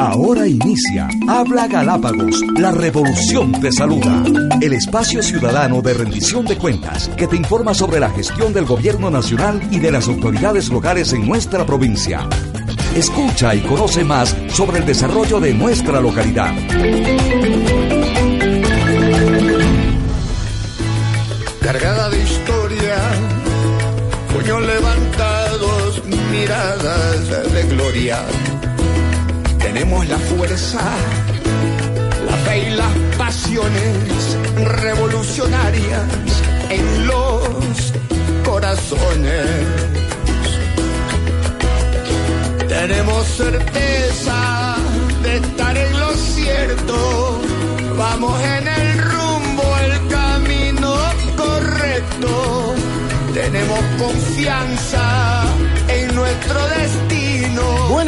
Ahora inicia Habla Galápagos, la revolución te saluda. El espacio ciudadano de rendición de cuentas que te informa sobre la gestión del gobierno nacional y de las autoridades locales en nuestra provincia. Escucha y conoce más sobre el desarrollo de nuestra localidad. Cargada de historia, puños levantados, miradas de gloria tenemos la fuerza, la fe y las pasiones revolucionarias en los corazones. Tenemos certeza de estar en lo cierto, vamos en el rumbo, el camino correcto. Tenemos confianza.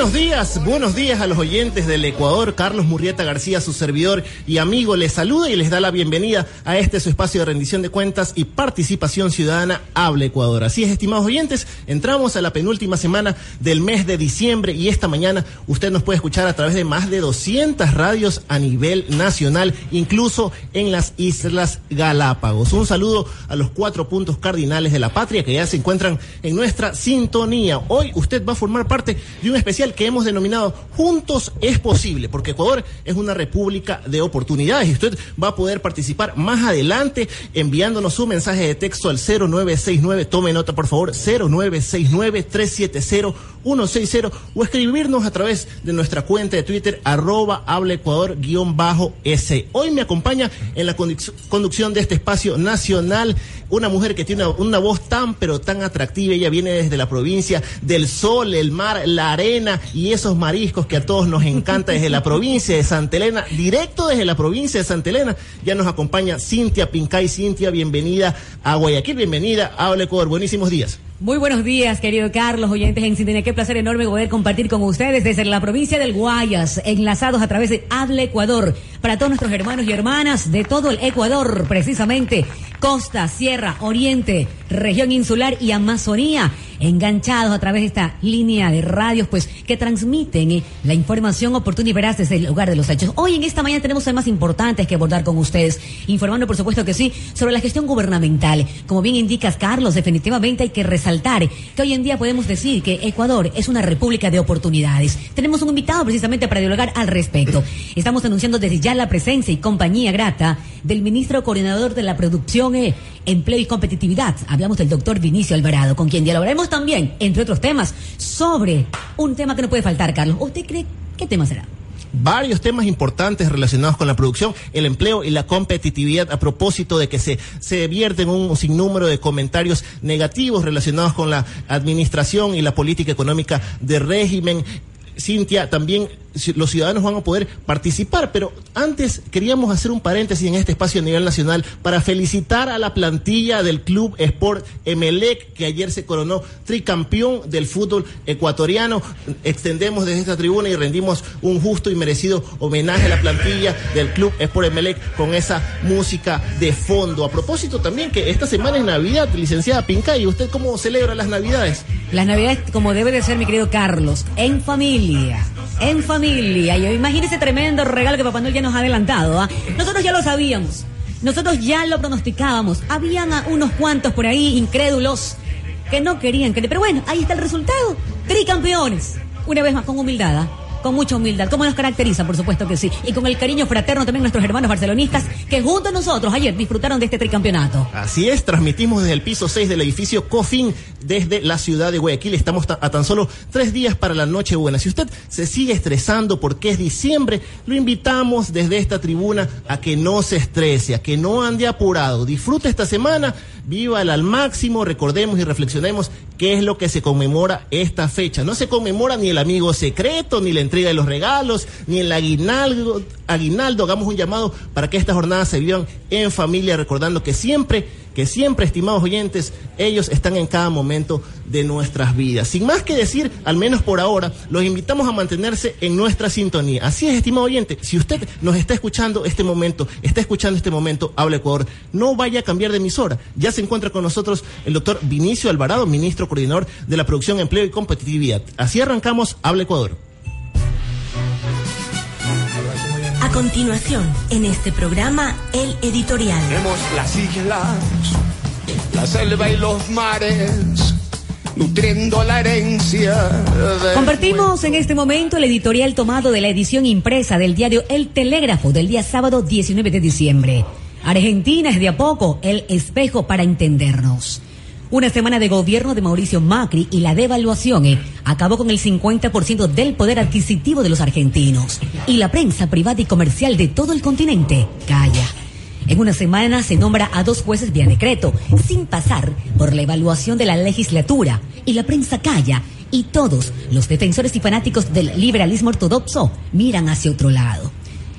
Buenos días, buenos días a los oyentes del Ecuador. Carlos Murrieta García, su servidor y amigo, les saluda y les da la bienvenida a este su espacio de rendición de cuentas y participación ciudadana Habla Ecuador. Así es, estimados oyentes, entramos a la penúltima semana del mes de diciembre y esta mañana usted nos puede escuchar a través de más de 200 radios a nivel nacional, incluso en las Islas Galápagos. Un saludo a los cuatro puntos cardinales de la patria que ya se encuentran en nuestra sintonía. Hoy usted va a formar parte de un especial que hemos denominado Juntos es posible, porque Ecuador es una república de oportunidades. Y usted va a poder participar más adelante enviándonos su mensaje de texto al 0969, tome nota por favor, 0969 370 160 o escribirnos a través de nuestra cuenta de Twitter arroba habla Ecuador guion bajo S. Hoy me acompaña en la conducción de este espacio nacional una mujer que tiene una, una voz tan pero tan atractiva. Ella viene desde la provincia del sol, el mar, la arena y esos mariscos que a todos nos encanta desde la provincia de Santa Elena, directo desde la provincia de Santa Elena. Ya nos acompaña Cintia Pincay. Cintia, bienvenida a Guayaquil, bienvenida a Habla Ecuador. Buenísimos días. Muy buenos días, querido Carlos, oyentes en Sintonía. Qué placer enorme poder compartir con ustedes desde la provincia del Guayas, enlazados a través de Habla Ecuador, para todos nuestros hermanos y hermanas de todo el Ecuador, precisamente, costa, sierra, oriente, región insular y Amazonía, enganchados a través de esta línea de radios, pues, que transmiten eh, la información oportuna y veraz desde el lugar de los hechos. Hoy en esta mañana tenemos temas importantes que abordar con ustedes, informando, por supuesto que sí, sobre la gestión gubernamental. Como bien indicas, Carlos, definitivamente hay que resaltar que hoy en día podemos decir que Ecuador es una república de oportunidades. Tenemos un invitado precisamente para dialogar al respecto. Estamos anunciando desde ya la presencia y compañía grata del ministro coordinador de la producción, eh, empleo y competitividad. Hablamos del doctor Vinicio Alvarado, con quien dialogaremos también, entre otros temas, sobre un tema que no puede faltar, Carlos. ¿Usted cree qué tema será? varios temas importantes relacionados con la producción, el empleo y la competitividad a propósito de que se, se vierten un sinnúmero de comentarios negativos relacionados con la administración y la política económica de régimen. Cintia, también los ciudadanos van a poder participar, pero antes queríamos hacer un paréntesis en este espacio a nivel nacional para felicitar a la plantilla del Club Sport Emelec, que ayer se coronó tricampeón del fútbol ecuatoriano. Extendemos desde esta tribuna y rendimos un justo y merecido homenaje a la plantilla del Club Sport Emelec con esa música de fondo. A propósito también que esta semana es Navidad, licenciada Pinca, ¿y usted cómo celebra las Navidades? Las Navidades como debe de ser, mi querido Carlos, en familia, en familia. Y imagínese tremendo regalo que Papá Noel ya nos ha adelantado. ¿ah? Nosotros ya lo sabíamos. Nosotros ya lo pronosticábamos. Habían unos cuantos por ahí incrédulos que no querían creer. Pero bueno, ahí está el resultado. Tricampeones. Una vez más, con humildad. ¿ah? Con mucha humildad, como nos caracteriza, por supuesto que sí, y con el cariño fraterno también nuestros hermanos barcelonistas que junto a nosotros ayer disfrutaron de este tricampeonato. Así es, transmitimos desde el piso 6 del edificio COFIN desde la ciudad de Guayaquil. Estamos a tan solo tres días para la noche buena. Si usted se sigue estresando porque es diciembre, lo invitamos desde esta tribuna a que no se estrese, a que no ande apurado. Disfrute esta semana, viva al máximo, recordemos y reflexionemos qué es lo que se conmemora esta fecha. No se conmemora ni el amigo secreto, ni la entrega de los regalos, ni el aguinaldo. Aguinaldo, hagamos un llamado para que estas jornadas se vivan en familia, recordando que siempre que siempre, estimados oyentes, ellos están en cada momento de nuestras vidas. Sin más que decir, al menos por ahora, los invitamos a mantenerse en nuestra sintonía. Así es, estimado oyente, si usted nos está escuchando este momento, está escuchando este momento, Habla Ecuador, no vaya a cambiar de emisora. Ya se encuentra con nosotros el doctor Vinicio Alvarado, ministro coordinador de la Producción, Empleo y Competitividad. Así arrancamos, Habla Ecuador. Continuación, en este programa, el editorial. Tenemos las islas, la selva y los mares, nutriendo la herencia. Compartimos en este momento el editorial tomado de la edición impresa del diario El Telégrafo del día sábado 19 de diciembre. Argentina es de a poco el espejo para entendernos. Una semana de gobierno de Mauricio Macri y la devaluación eh, acabó con el 50% del poder adquisitivo de los argentinos. Y la prensa privada y comercial de todo el continente calla. En una semana se nombra a dos jueces vía decreto, sin pasar por la evaluación de la legislatura. Y la prensa calla. Y todos los defensores y fanáticos del liberalismo ortodoxo miran hacia otro lado.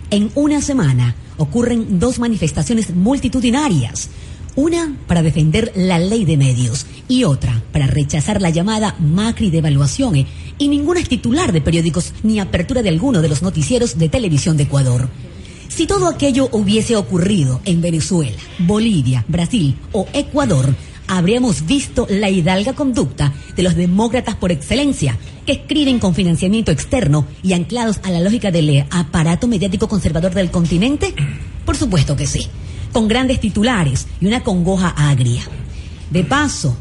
En una semana ocurren dos manifestaciones multitudinarias. Una para defender la ley de medios y otra para rechazar la llamada Macri devaluación. eh, Y ninguna es titular de periódicos ni apertura de alguno de los noticieros de televisión de Ecuador. Si todo aquello hubiese ocurrido en Venezuela, Bolivia, Brasil o Ecuador, habríamos visto la hidalga conducta de los demócratas por excelencia, que escriben con financiamiento externo y anclados a la lógica del aparato mediático conservador del continente? Por supuesto que sí, con grandes titulares y una congoja agria. De paso,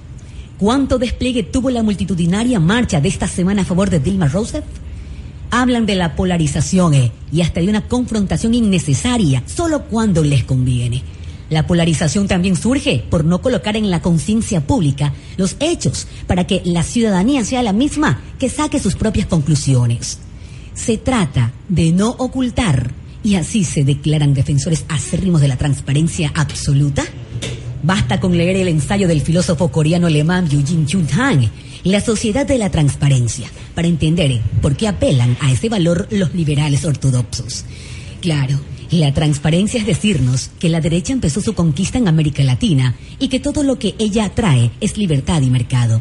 ¿cuánto despliegue tuvo la multitudinaria marcha de esta semana a favor de Dilma Rousseff? hablan de la polarización eh, y hasta de una confrontación innecesaria solo cuando les conviene. La polarización también surge por no colocar en la conciencia pública los hechos para que la ciudadanía sea la misma que saque sus propias conclusiones. Se trata de no ocultar y así se declaran defensores acérrimos de la transparencia absoluta. Basta con leer el ensayo del filósofo coreano alemán Eugene Chun Han, La sociedad de la transparencia, para entender por qué apelan a ese valor los liberales ortodoxos. Claro, la transparencia es decirnos que la derecha empezó su conquista en América Latina y que todo lo que ella trae es libertad y mercado.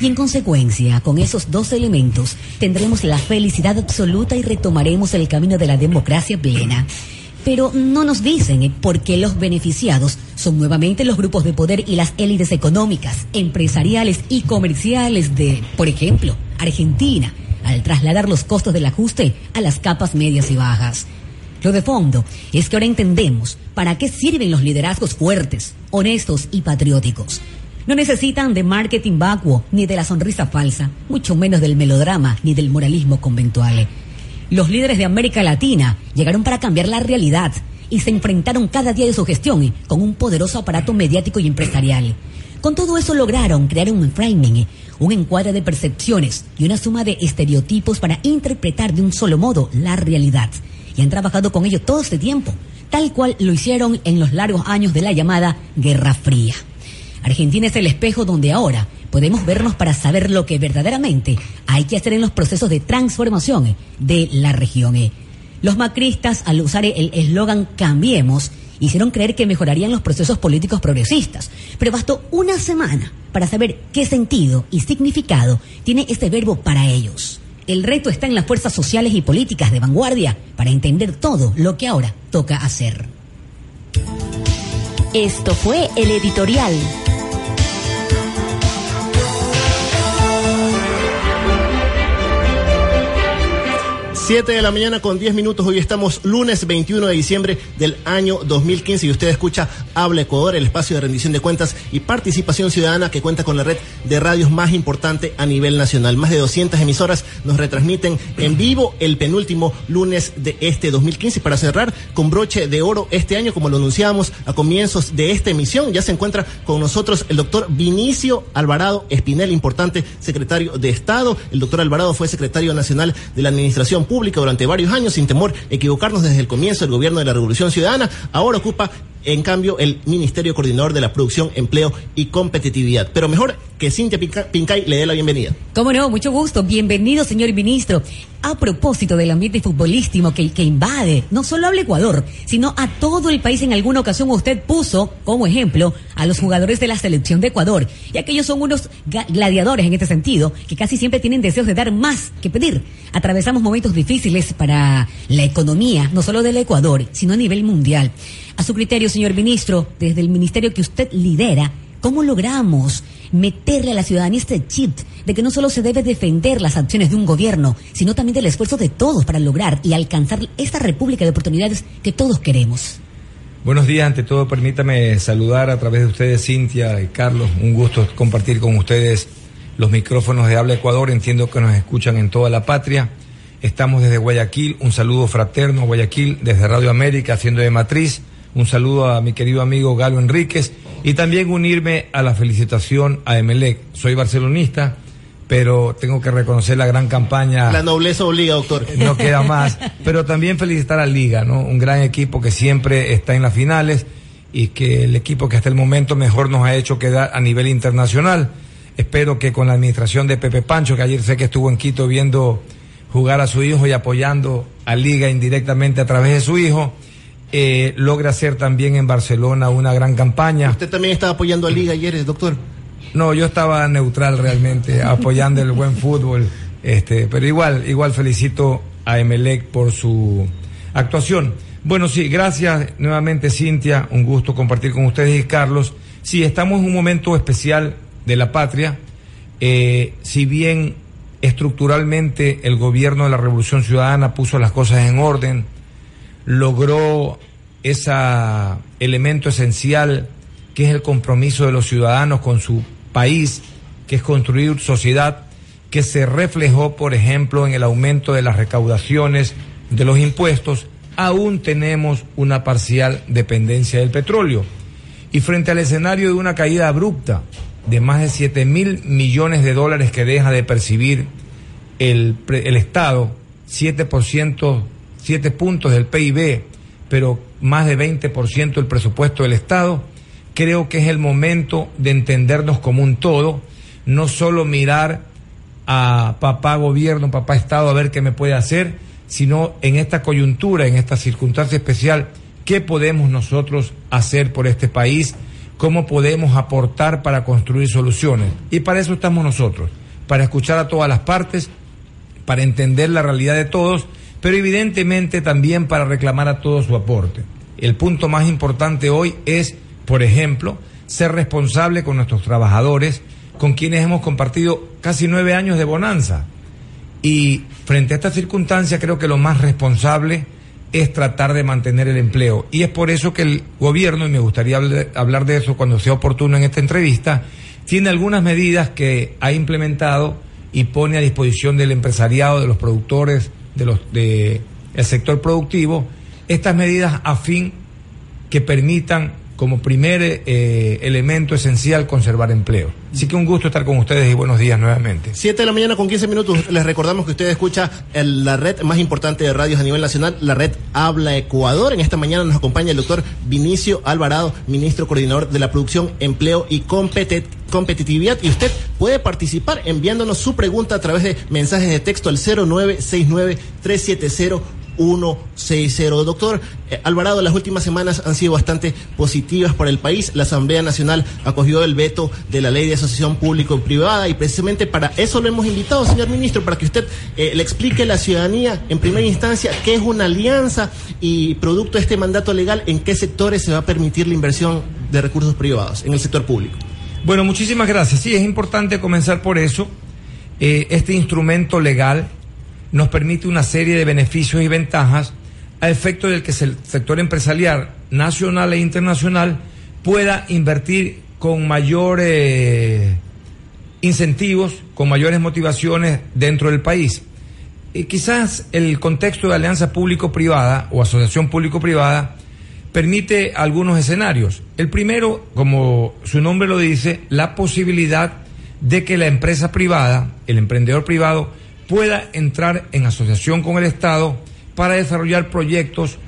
Y en consecuencia, con esos dos elementos, tendremos la felicidad absoluta y retomaremos el camino de la democracia plena. Pero no nos dicen por qué los beneficiados son nuevamente los grupos de poder y las élites económicas, empresariales y comerciales de, por ejemplo, Argentina, al trasladar los costos del ajuste a las capas medias y bajas. Lo de fondo es que ahora entendemos para qué sirven los liderazgos fuertes, honestos y patrióticos. No necesitan de marketing vacuo ni de la sonrisa falsa, mucho menos del melodrama ni del moralismo conventual. Los líderes de América Latina llegaron para cambiar la realidad y se enfrentaron cada día de su gestión con un poderoso aparato mediático y empresarial. Con todo eso lograron crear un framing, un encuadre de percepciones y una suma de estereotipos para interpretar de un solo modo la realidad. Y han trabajado con ello todo este tiempo, tal cual lo hicieron en los largos años de la llamada Guerra Fría. Argentina es el espejo donde ahora podemos vernos para saber lo que verdaderamente hay que hacer en los procesos de transformación de la región. Los macristas, al usar el eslogan Cambiemos, hicieron creer que mejorarían los procesos políticos progresistas, pero bastó una semana para saber qué sentido y significado tiene este verbo para ellos. El reto está en las fuerzas sociales y políticas de vanguardia para entender todo lo que ahora toca hacer. Esto fue el editorial. Siete de la mañana con 10 minutos. Hoy estamos lunes 21 de diciembre del año 2015 y usted escucha Habla Ecuador, el espacio de rendición de cuentas y participación ciudadana que cuenta con la red de radios más importante a nivel nacional. Más de 200 emisoras nos retransmiten en vivo el penúltimo lunes de este 2015. Y para cerrar con broche de oro este año, como lo anunciábamos a comienzos de esta emisión, ya se encuentra con nosotros el doctor Vinicio Alvarado Espinel, importante secretario de Estado. El doctor Alvarado fue secretario nacional de la Administración Pública durante varios años, sin temor a equivocarnos desde el comienzo del gobierno de la Revolución Ciudadana. Ahora ocupa en cambio, el Ministerio Coordinador de la Producción, Empleo y Competitividad. Pero mejor que Cintia Pincay le dé la bienvenida. Cómo no, mucho gusto. Bienvenido, señor ministro. A propósito del ambiente futbolístico que, que invade no solo al Ecuador, sino a todo el país, en alguna ocasión usted puso como ejemplo a los jugadores de la selección de Ecuador. Y aquellos son unos gladiadores en este sentido, que casi siempre tienen deseos de dar más que pedir. Atravesamos momentos difíciles para la economía, no solo del Ecuador, sino a nivel mundial. A su criterio, señor ministro, desde el ministerio que usted lidera, ¿cómo logramos meterle a la ciudadanía este chip de que no solo se debe defender las acciones de un gobierno, sino también del esfuerzo de todos para lograr y alcanzar esta república de oportunidades que todos queremos? Buenos días, ante todo permítame saludar a través de ustedes, Cintia y Carlos. Un gusto compartir con ustedes los micrófonos de Habla Ecuador. Entiendo que nos escuchan en toda la patria. Estamos desde Guayaquil, un saludo fraterno a Guayaquil, desde Radio América, haciendo de matriz un saludo a mi querido amigo Galo Enríquez y también unirme a la felicitación a Emelec. Soy barcelonista, pero tengo que reconocer la gran campaña. La nobleza obliga, doctor. No queda más. pero también felicitar a Liga, ¿no? Un gran equipo que siempre está en las finales y que el equipo que hasta el momento mejor nos ha hecho quedar a nivel internacional. Espero que con la administración de Pepe Pancho, que ayer sé que estuvo en Quito viendo jugar a su hijo y apoyando a Liga indirectamente a través de su hijo, eh, logra hacer también en Barcelona una gran campaña. ¿Usted también estaba apoyando a Liga ayer, doctor? No, yo estaba neutral realmente, apoyando el buen fútbol. Este, pero igual, igual felicito a Emelec por su actuación. Bueno, sí, gracias nuevamente Cintia, un gusto compartir con ustedes y Carlos. Sí, estamos en un momento especial de la patria. Eh, si bien estructuralmente el gobierno de la Revolución Ciudadana puso las cosas en orden, logró ese elemento esencial que es el compromiso de los ciudadanos con su país, que es construir sociedad, que se reflejó, por ejemplo, en el aumento de las recaudaciones de los impuestos, aún tenemos una parcial dependencia del petróleo. Y frente al escenario de una caída abrupta de más de 7 mil millones de dólares que deja de percibir el, el Estado, 7% 7 puntos del PIB, pero más de 20% del presupuesto del Estado, creo que es el momento de entendernos como un todo, no solo mirar a papá gobierno, papá Estado a ver qué me puede hacer, sino en esta coyuntura, en esta circunstancia especial, qué podemos nosotros hacer por este país, cómo podemos aportar para construir soluciones. Y para eso estamos nosotros, para escuchar a todas las partes, para entender la realidad de todos pero evidentemente también para reclamar a todo su aporte. El punto más importante hoy es, por ejemplo, ser responsable con nuestros trabajadores, con quienes hemos compartido casi nueve años de bonanza. Y frente a esta circunstancia creo que lo más responsable es tratar de mantener el empleo. Y es por eso que el gobierno, y me gustaría hablar de eso cuando sea oportuno en esta entrevista, tiene algunas medidas que ha implementado y pone a disposición del empresariado, de los productores, de los de el sector productivo estas medidas a fin que permitan como primer eh, elemento esencial conservar empleo. Así que un gusto estar con ustedes y buenos días nuevamente. Siete de la mañana con 15 minutos. Les recordamos que usted escucha la red más importante de radios a nivel nacional, la red Habla Ecuador. En esta mañana nos acompaña el doctor Vinicio Alvarado, ministro coordinador de la producción, empleo y competitividad. Y usted puede participar enviándonos su pregunta a través de mensajes de texto al 0969 370 160. Doctor eh, Alvarado, las últimas semanas han sido bastante positivas para el país. La Asamblea Nacional acogió el veto de la ley de asociación público-privada y precisamente para eso lo hemos invitado, señor ministro, para que usted eh, le explique a la ciudadanía en primera instancia qué es una alianza y producto de este mandato legal, en qué sectores se va a permitir la inversión de recursos privados en el sector público. Bueno, muchísimas gracias. Sí, es importante comenzar por eso. Eh, este instrumento legal nos permite una serie de beneficios y ventajas a efecto del que el sector empresarial nacional e internacional pueda invertir con mayores incentivos, con mayores motivaciones dentro del país. Y quizás el contexto de alianza público-privada o asociación público-privada permite algunos escenarios. El primero, como su nombre lo dice, la posibilidad de que la empresa privada, el emprendedor privado, pueda entrar en asociación con el Estado para desarrollar proyectos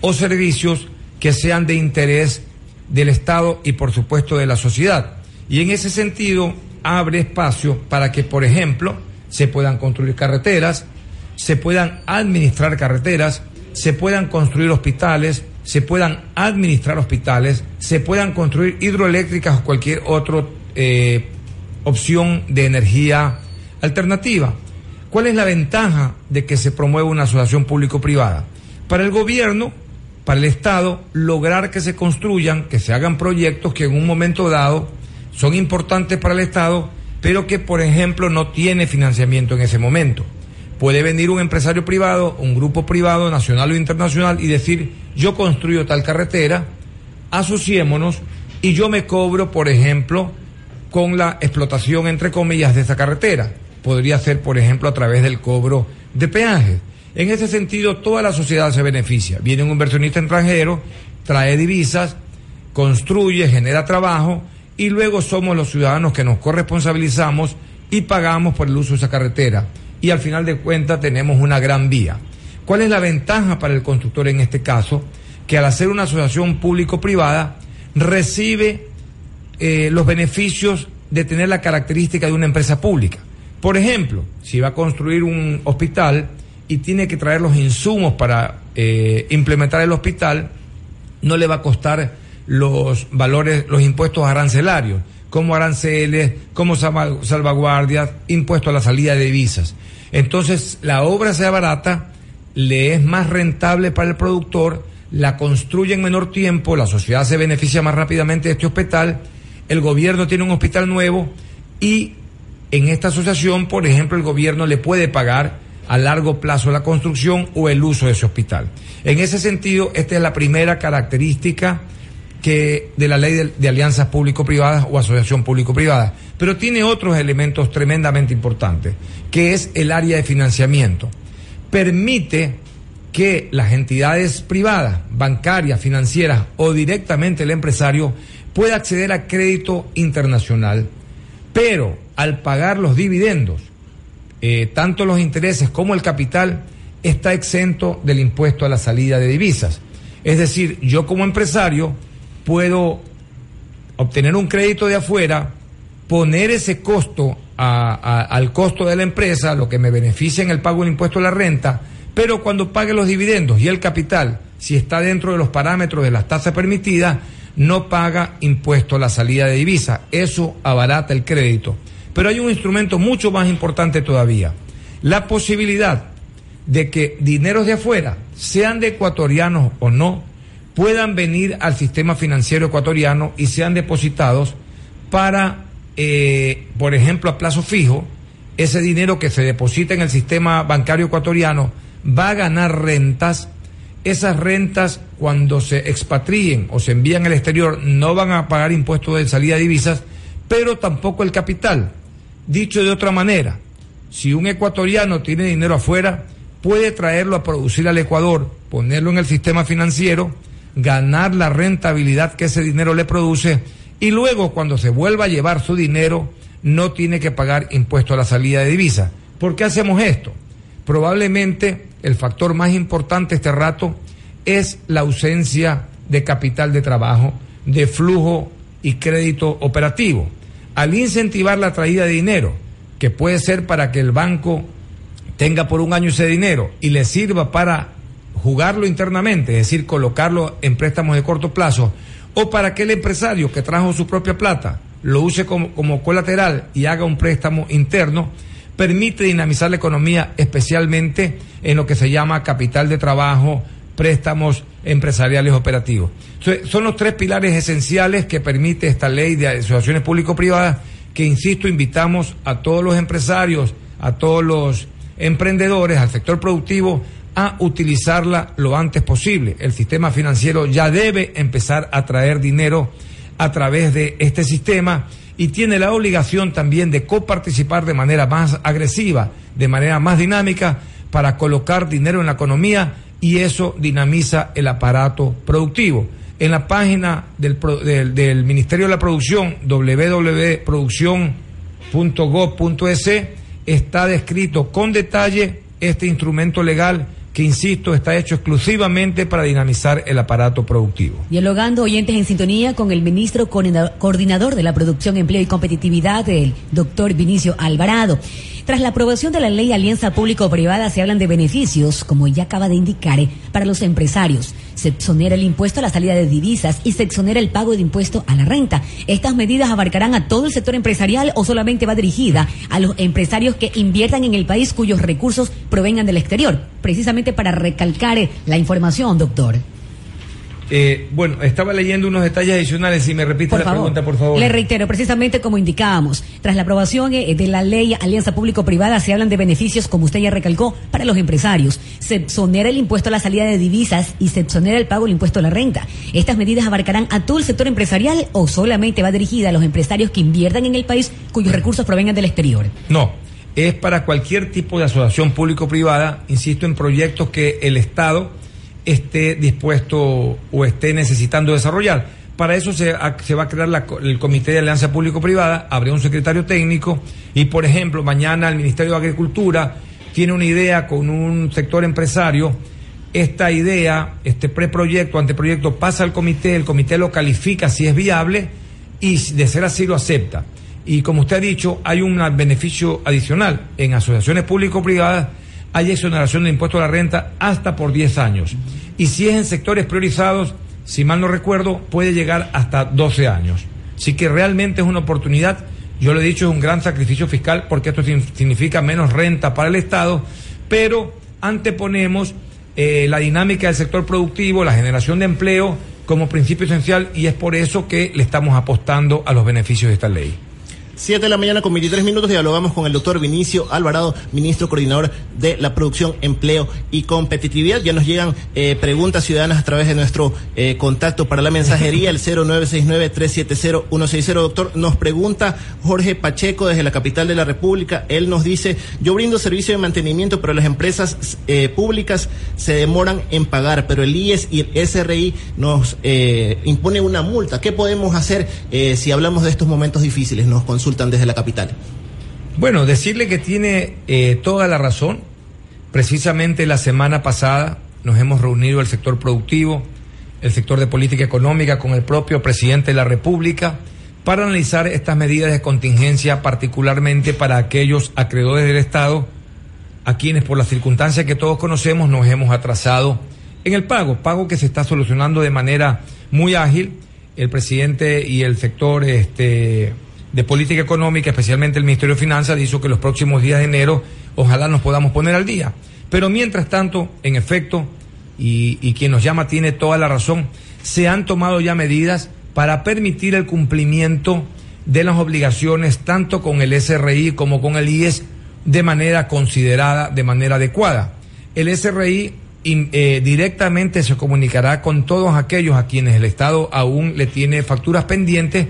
o servicios que sean de interés del Estado y por supuesto de la sociedad. Y en ese sentido abre espacio para que, por ejemplo, se puedan construir carreteras, se puedan administrar carreteras, se puedan construir hospitales, se puedan administrar hospitales, se puedan construir hidroeléctricas o cualquier otra eh, opción de energía alternativa. ¿Cuál es la ventaja de que se promueva una asociación público-privada? Para el gobierno, para el Estado, lograr que se construyan, que se hagan proyectos que en un momento dado son importantes para el Estado, pero que, por ejemplo, no tiene financiamiento en ese momento. Puede venir un empresario privado, un grupo privado, nacional o internacional, y decir, yo construyo tal carretera, asociémonos y yo me cobro, por ejemplo, con la explotación, entre comillas, de esa carretera. Podría ser, por ejemplo, a través del cobro de peajes. En ese sentido, toda la sociedad se beneficia. Viene un inversionista extranjero, trae divisas, construye, genera trabajo y luego somos los ciudadanos que nos corresponsabilizamos y pagamos por el uso de esa carretera. Y al final de cuentas tenemos una gran vía. ¿Cuál es la ventaja para el constructor en este caso? Que al hacer una asociación público-privada recibe eh, los beneficios de tener la característica de una empresa pública. Por ejemplo, si va a construir un hospital y tiene que traer los insumos para eh, implementar el hospital, no le va a costar los valores, los impuestos arancelarios, como aranceles, como salvaguardias, impuesto a la salida de divisas. Entonces, la obra sea barata, le es más rentable para el productor, la construye en menor tiempo, la sociedad se beneficia más rápidamente de este hospital, el gobierno tiene un hospital nuevo y en esta asociación, por ejemplo, el gobierno le puede pagar a largo plazo la construcción o el uso de ese hospital. En ese sentido, esta es la primera característica que de la ley de, alianzas público-privadas o asociación público-privada, pero tiene otros elementos tremendamente importantes, que es el área de financiamiento. Permite que las entidades privadas, bancarias, financieras o directamente el empresario pueda acceder a crédito internacional, pero al pagar los dividendos, eh, tanto los intereses como el capital, está exento del impuesto a la salida de divisas. Es decir, yo como empresario, puedo obtener un crédito de afuera, poner ese costo al costo de la empresa, lo que me beneficia en el pago del impuesto a la renta, pero cuando pague los dividendos y el capital, si está dentro de los parámetros de las tasas permitidas, no paga impuesto a la salida de divisa. Eso abarata el crédito. Pero hay un instrumento mucho más importante todavía. La posibilidad de que dineros de afuera, sean de ecuatorianos o no, puedan venir al sistema financiero ecuatoriano y sean depositados para, eh, por ejemplo, a plazo fijo, ese dinero que se deposita en el sistema bancario ecuatoriano va a ganar rentas. Esas rentas, cuando se expatrien o se envían al exterior, no van a pagar impuestos de salida de divisas, pero tampoco el capital. Dicho de otra manera, si un ecuatoriano tiene dinero afuera, puede traerlo a producir al Ecuador, ponerlo en el sistema financiero, ganar la rentabilidad que ese dinero le produce y luego cuando se vuelva a llevar su dinero no tiene que pagar impuesto a la salida de divisa. ¿Por qué hacemos esto? Probablemente el factor más importante este rato es la ausencia de capital de trabajo, de flujo y crédito operativo. Al incentivar la traída de dinero, que puede ser para que el banco tenga por un año ese dinero y le sirva para jugarlo internamente, es decir, colocarlo en préstamos de corto plazo, o para que el empresario que trajo su propia plata lo use como, como colateral y haga un préstamo interno, permite dinamizar la economía, especialmente en lo que se llama capital de trabajo, préstamos empresariales operativos. son los tres pilares esenciales que permite esta ley de asociaciones público-privadas que, insisto, invitamos a todos los empresarios, a todos los emprendedores, al sector productivo, a utilizarla lo antes posible. El sistema financiero ya debe empezar a traer dinero a través de este sistema y tiene la obligación también de coparticipar de manera más agresiva, de manera más dinámica, para colocar dinero en la economía y eso dinamiza el aparato productivo. En la página del, del, Ministerio de la Producción, www.producción.gov.es, está descrito con detalle este instrumento legal que, insisto, está hecho exclusivamente para dinamizar el aparato productivo. Dialogando oyentes en sintonía con el ministro coordinador de la Producción, Empleo y Competitividad, el doctor Vinicio Alvarado. Tras la aprobación de la ley Alianza Público-Privada se hablan de beneficios, como ya acaba de indicar, eh, para los empresarios. Se exonera el impuesto a la salida de divisas y se exonera el pago de impuesto a la renta. ¿Estas medidas abarcarán a todo el sector empresarial o solamente va dirigida a los empresarios que inviertan en el país cuyos recursos provengan del exterior? Precisamente para recalcar eh, la información, doctor. Eh, bueno, estaba leyendo unos detalles adicionales. Si me repite la pregunta, por favor. Le reitero, precisamente como indicábamos, tras la aprobación eh, de la ley Alianza Público-Privada, se hablan de beneficios, como usted ya recalcó, para los empresarios. Se exonera el impuesto a la salida de divisas y se exonera el pago del impuesto a la renta. ¿Estas medidas abarcarán a todo el sector empresarial o solamente va dirigida a los empresarios que inviertan en el país cuyos recursos provengan del exterior? No es para cualquier tipo de asociación público-privada, insisto, en proyectos que el Estado esté dispuesto o esté necesitando desarrollar. Para eso se, se va a crear el Comité de Alianza Público-Privada, habría un secretario técnico y, por ejemplo, mañana el Ministerio de Agricultura tiene una idea con un sector empresario. Esta idea, este preproyecto, anteproyecto, pasa al comité, el comité lo califica si es viable y de ser así lo acepta. Y como usted ha dicho, hay un beneficio adicional. En asociaciones público-privadas hay exoneración de impuesto a la renta hasta por 10 años. Y si es en sectores priorizados, si mal no recuerdo, puede llegar hasta 12 años. Así que realmente es una oportunidad. Yo lo he dicho, es un gran sacrificio fiscal porque esto significa menos renta para el Estado, pero anteponemos eh, la dinámica del sector productivo, la generación de empleo como principio esencial y es por eso que le estamos apostando a los beneficios de esta ley. 7 de la mañana con 23 minutos dialogamos con el doctor Vinicio Alvarado, ministro coordinador de la producción, empleo y competitividad. Ya nos llegan eh, preguntas ciudadanas a través de nuestro eh, contacto para la mensajería, el 0969-370-160. Doctor, nos pregunta Jorge Pacheco desde la capital de la República. Él nos dice, yo brindo servicio de mantenimiento, pero las empresas eh, públicas se demoran en pagar, pero el IES y el SRI nos impone una multa. ¿Qué podemos hacer si hablamos de estos momentos difíciles? Consultan desde la capital. Bueno, decirle que tiene eh, toda la razón. Precisamente la semana pasada nos hemos reunido el sector productivo, el sector de política económica con el propio presidente de la República para analizar estas medidas de contingencia, particularmente para aquellos acreedores del Estado a quienes por las circunstancias que todos conocemos nos hemos atrasado en el pago, pago que se está solucionando de manera muy ágil. El presidente y el sector este, de Política Económica, especialmente el Ministerio de Finanzas, dijo que los próximos días de enero ojalá nos podamos poner al día. Pero mientras tanto, en efecto, y, quien nos llama tiene toda la razón, se han tomado ya medidas para permitir el cumplimiento de las obligaciones tanto con el SRI como con el IES de manera considerada, de manera adecuada. El SRI eh, directamente se comunicará con todos aquellos a quienes el Estado aún le tiene facturas pendientes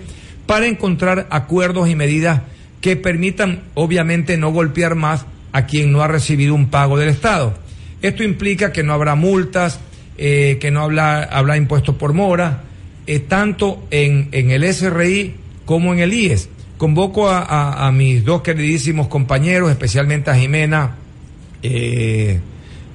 para encontrar acuerdos y medidas que permitan, obviamente, no golpear más a quien no ha recibido un pago del Estado. Esto implica que no habrá multas, eh, que no habrá, habrá impuestos por mora, eh, tanto en, en, el SRI como en el IES. Convoco a, a, mis dos queridísimos compañeros, especialmente a Jimena, eh,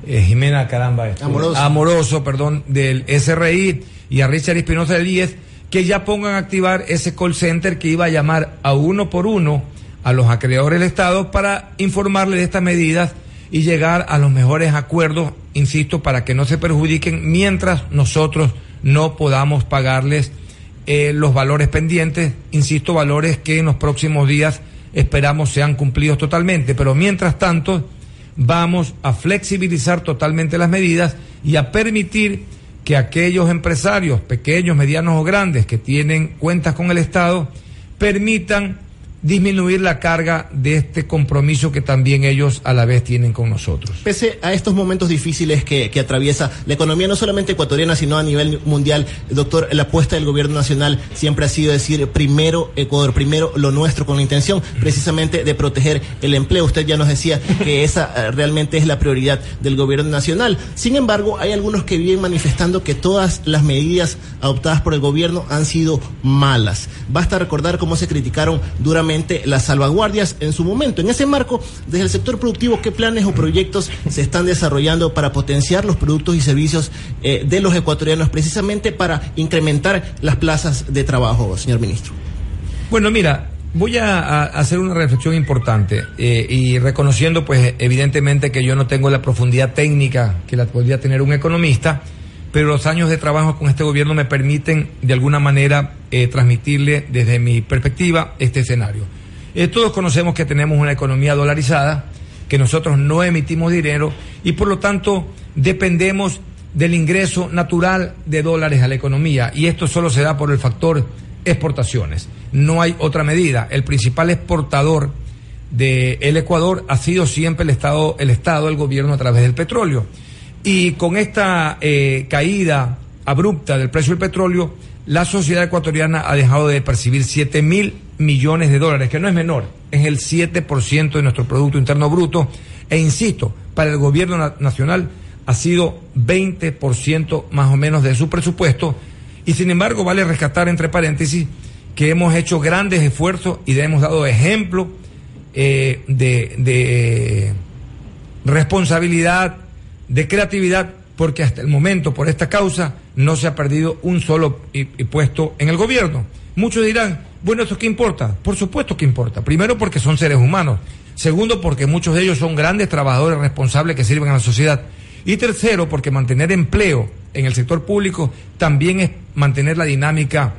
Jimena, caramba, amoroso. amoroso, perdón, del SRI y a Richard Espinosa del IES, que ya pongan a activar ese call center que iba a llamar a uno por uno a los acreedores del Estado para informarles de estas medidas y llegar a los mejores acuerdos, insisto, para que no se perjudiquen mientras nosotros no podamos pagarles eh, los valores pendientes, insisto, valores que en los próximos días esperamos sean cumplidos totalmente, pero mientras tanto vamos a flexibilizar totalmente las medidas y a permitir que aquellos empresarios, pequeños, medianos o grandes, que tienen cuentas con el Estado, permitan disminuir la carga de este compromiso que también ellos a la vez tienen con nosotros. Pese a estos momentos difíciles que, atraviesa la economía no solamente ecuatoriana, sino a nivel mundial, doctor, la apuesta del gobierno nacional siempre ha sido decir primero Ecuador, primero lo nuestro, con la intención precisamente de proteger el empleo. Usted ya nos decía que esa eh, realmente es la prioridad del gobierno nacional. Sin embargo, hay algunos que vienen manifestando que todas las medidas adoptadas por el gobierno han sido malas. Basta recordar cómo se criticaron duramente las salvaguardias en su momento. En ese marco, desde el sector productivo, ¿qué planes o proyectos se están desarrollando para potenciar los productos y servicios eh, de los ecuatorianos, precisamente para incrementar las plazas de trabajo, señor ministro? Bueno, mira, voy a, hacer una reflexión importante eh, y reconociendo, pues, evidentemente que yo no tengo la profundidad técnica que la podría tener un economista, pero los años de trabajo con este gobierno me permiten, de alguna manera, eh, transmitirle desde mi perspectiva este escenario. Eh, todos conocemos que tenemos una economía dolarizada, que nosotros no emitimos dinero y por lo tanto dependemos del ingreso natural de dólares a la economía y esto solo se da por el factor exportaciones. No hay otra medida. El principal exportador del el Ecuador ha sido siempre el Estado, el Estado, el gobierno a través del petróleo. Y con esta eh, caída abrupta del precio del petróleo, la sociedad ecuatoriana ha dejado de percibir 7 mil millones de dólares, que no es menor, es el 7% de nuestro Producto Interno Bruto. E insisto, para el gobierno nacional ha sido 20% más o menos de su presupuesto, y sin embargo, vale rescatar entre paréntesis que hemos hecho grandes esfuerzos y hemos dado ejemplo eh, de, responsabilidad, de creatividad, porque hasta el momento, por esta causa, no se ha perdido un solo puesto en el gobierno. Muchos dirán, bueno, ¿eso qué importa? Por supuesto que importa. Primero porque son seres humanos. Segundo porque muchos de ellos son grandes trabajadores responsables que sirven a la sociedad. Y tercero porque mantener empleo en el sector público también es mantener la dinámica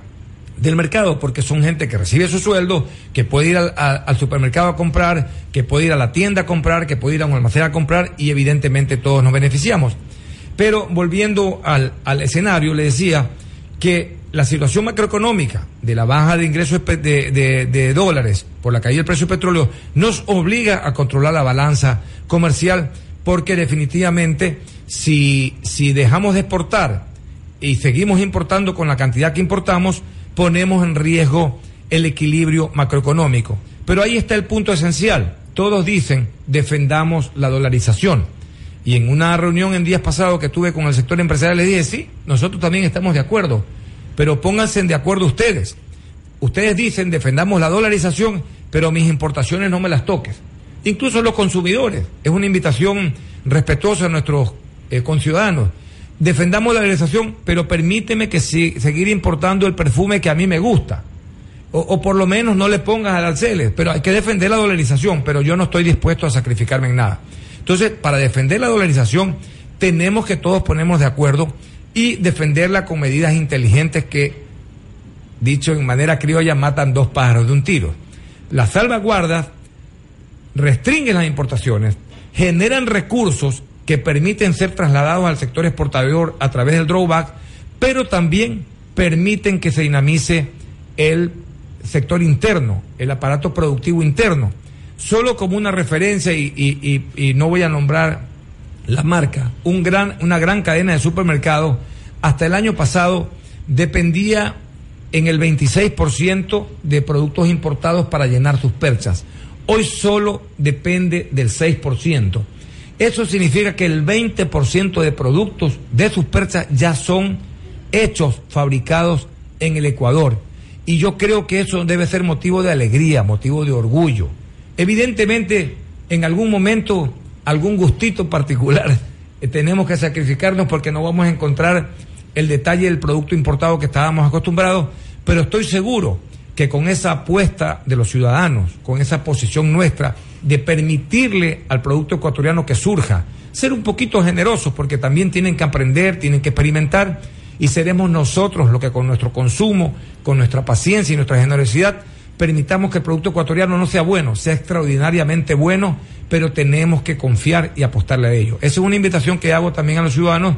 del mercado, porque son gente que recibe su sueldo, que puede ir al, supermercado a comprar, que puede ir a la tienda a comprar, que puede ir a un almacén a comprar y evidentemente todos nos beneficiamos. Pero volviendo al, escenario, le decía que la situación macroeconómica de la baja de ingresos de, dólares por la caída del precio del petróleo nos obliga a controlar la balanza comercial porque definitivamente si, si dejamos de exportar y seguimos importando con la cantidad que importamos, ponemos en riesgo el equilibrio macroeconómico. Pero ahí está el punto esencial. Todos dicen defendamos la dolarización. Y en una reunión en días pasados que tuve con el sector empresarial le dije, sí, nosotros también estamos de acuerdo, pero pónganse de acuerdo ustedes. Ustedes dicen defendamos la dolarización, pero mis importaciones no me las toques. Incluso los consumidores. Es una invitación respetuosa a nuestros eh, con ciudadanos Defendamos la legalización, pero permíteme que seguir importando el perfume que a mí me gusta. O, por lo menos no le pongas aranceles, pero hay que defender la dolarización, pero yo no estoy dispuesto a sacrificarme en nada. Entonces, para defender la dolarización, tenemos que todos ponernos de acuerdo y defenderla con medidas inteligentes que, dicho en manera criolla, matan dos pájaros de un tiro. Las salvaguardas restringen las importaciones, generan recursos que permiten ser trasladados al sector exportador a través del drawback, pero también permiten que se dinamice el sector interno, el aparato productivo interno. Solo como una referencia, y, no voy a nombrar la marca, una gran cadena de supermercados, hasta el año pasado dependía en el 26% de productos importados para llenar sus perchas. Hoy solo depende del 6%. Eso significa que el 20% de productos de sus perchas ya son hechos, fabricados en el Ecuador. Y yo creo que eso debe ser motivo de alegría, motivo de orgullo. Evidentemente, en algún momento, algún gustito particular, eh, tenemos que sacrificarnos porque no vamos a encontrar el detalle del producto importado que estábamos acostumbrados, pero estoy seguro que con esa apuesta de los ciudadanos, con esa posición nuestra, de permitirle al producto ecuatoriano que surja, ser un poquito generosos porque también tienen que aprender, tienen que experimentar y seremos nosotros los que con nuestro consumo, con nuestra paciencia y nuestra generosidad permitamos que el producto ecuatoriano no sea bueno, sea extraordinariamente bueno, pero tenemos que confiar y apostarle a ello. Esa es una invitación que hago también a los ciudadanos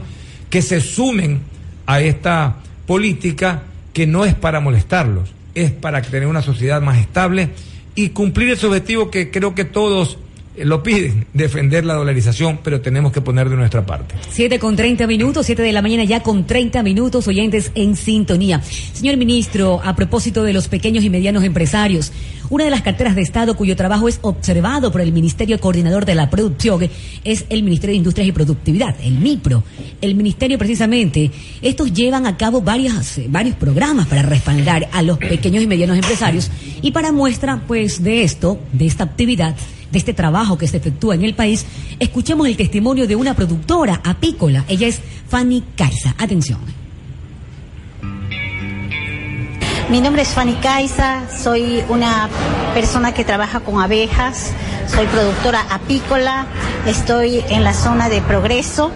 que se sumen a esta política que no es para molestarlos, es para tener una sociedad más estable y cumplir ese objetivo que creo que todos lo piden, defender la dolarización, pero tenemos que poner de nuestra parte. Siete con treinta minutos, siete de la mañana ya con treinta minutos, oyentes en sintonía. Señor ministro, a propósito de los pequeños y medianos empresarios, una de las carteras de Estado cuyo trabajo es observado por el Ministerio Coordinador de la Producción es el Ministerio de Industrias y Productividad, el MIPRO. el ministerio precisamente, estos llevan a cabo varias, eh, varios programas para respaldar a los pequeños y medianos empresarios y para muestra pues de esto, de esta actividad, de este trabajo que se efectúa en el país, escuchemos el testimonio de una productora apícola. Ella es Fanny Caiza. Atención. Mi nombre es Fanny Caiza, soy una persona que trabaja con abejas, soy productora apícola, estoy en la zona de progreso.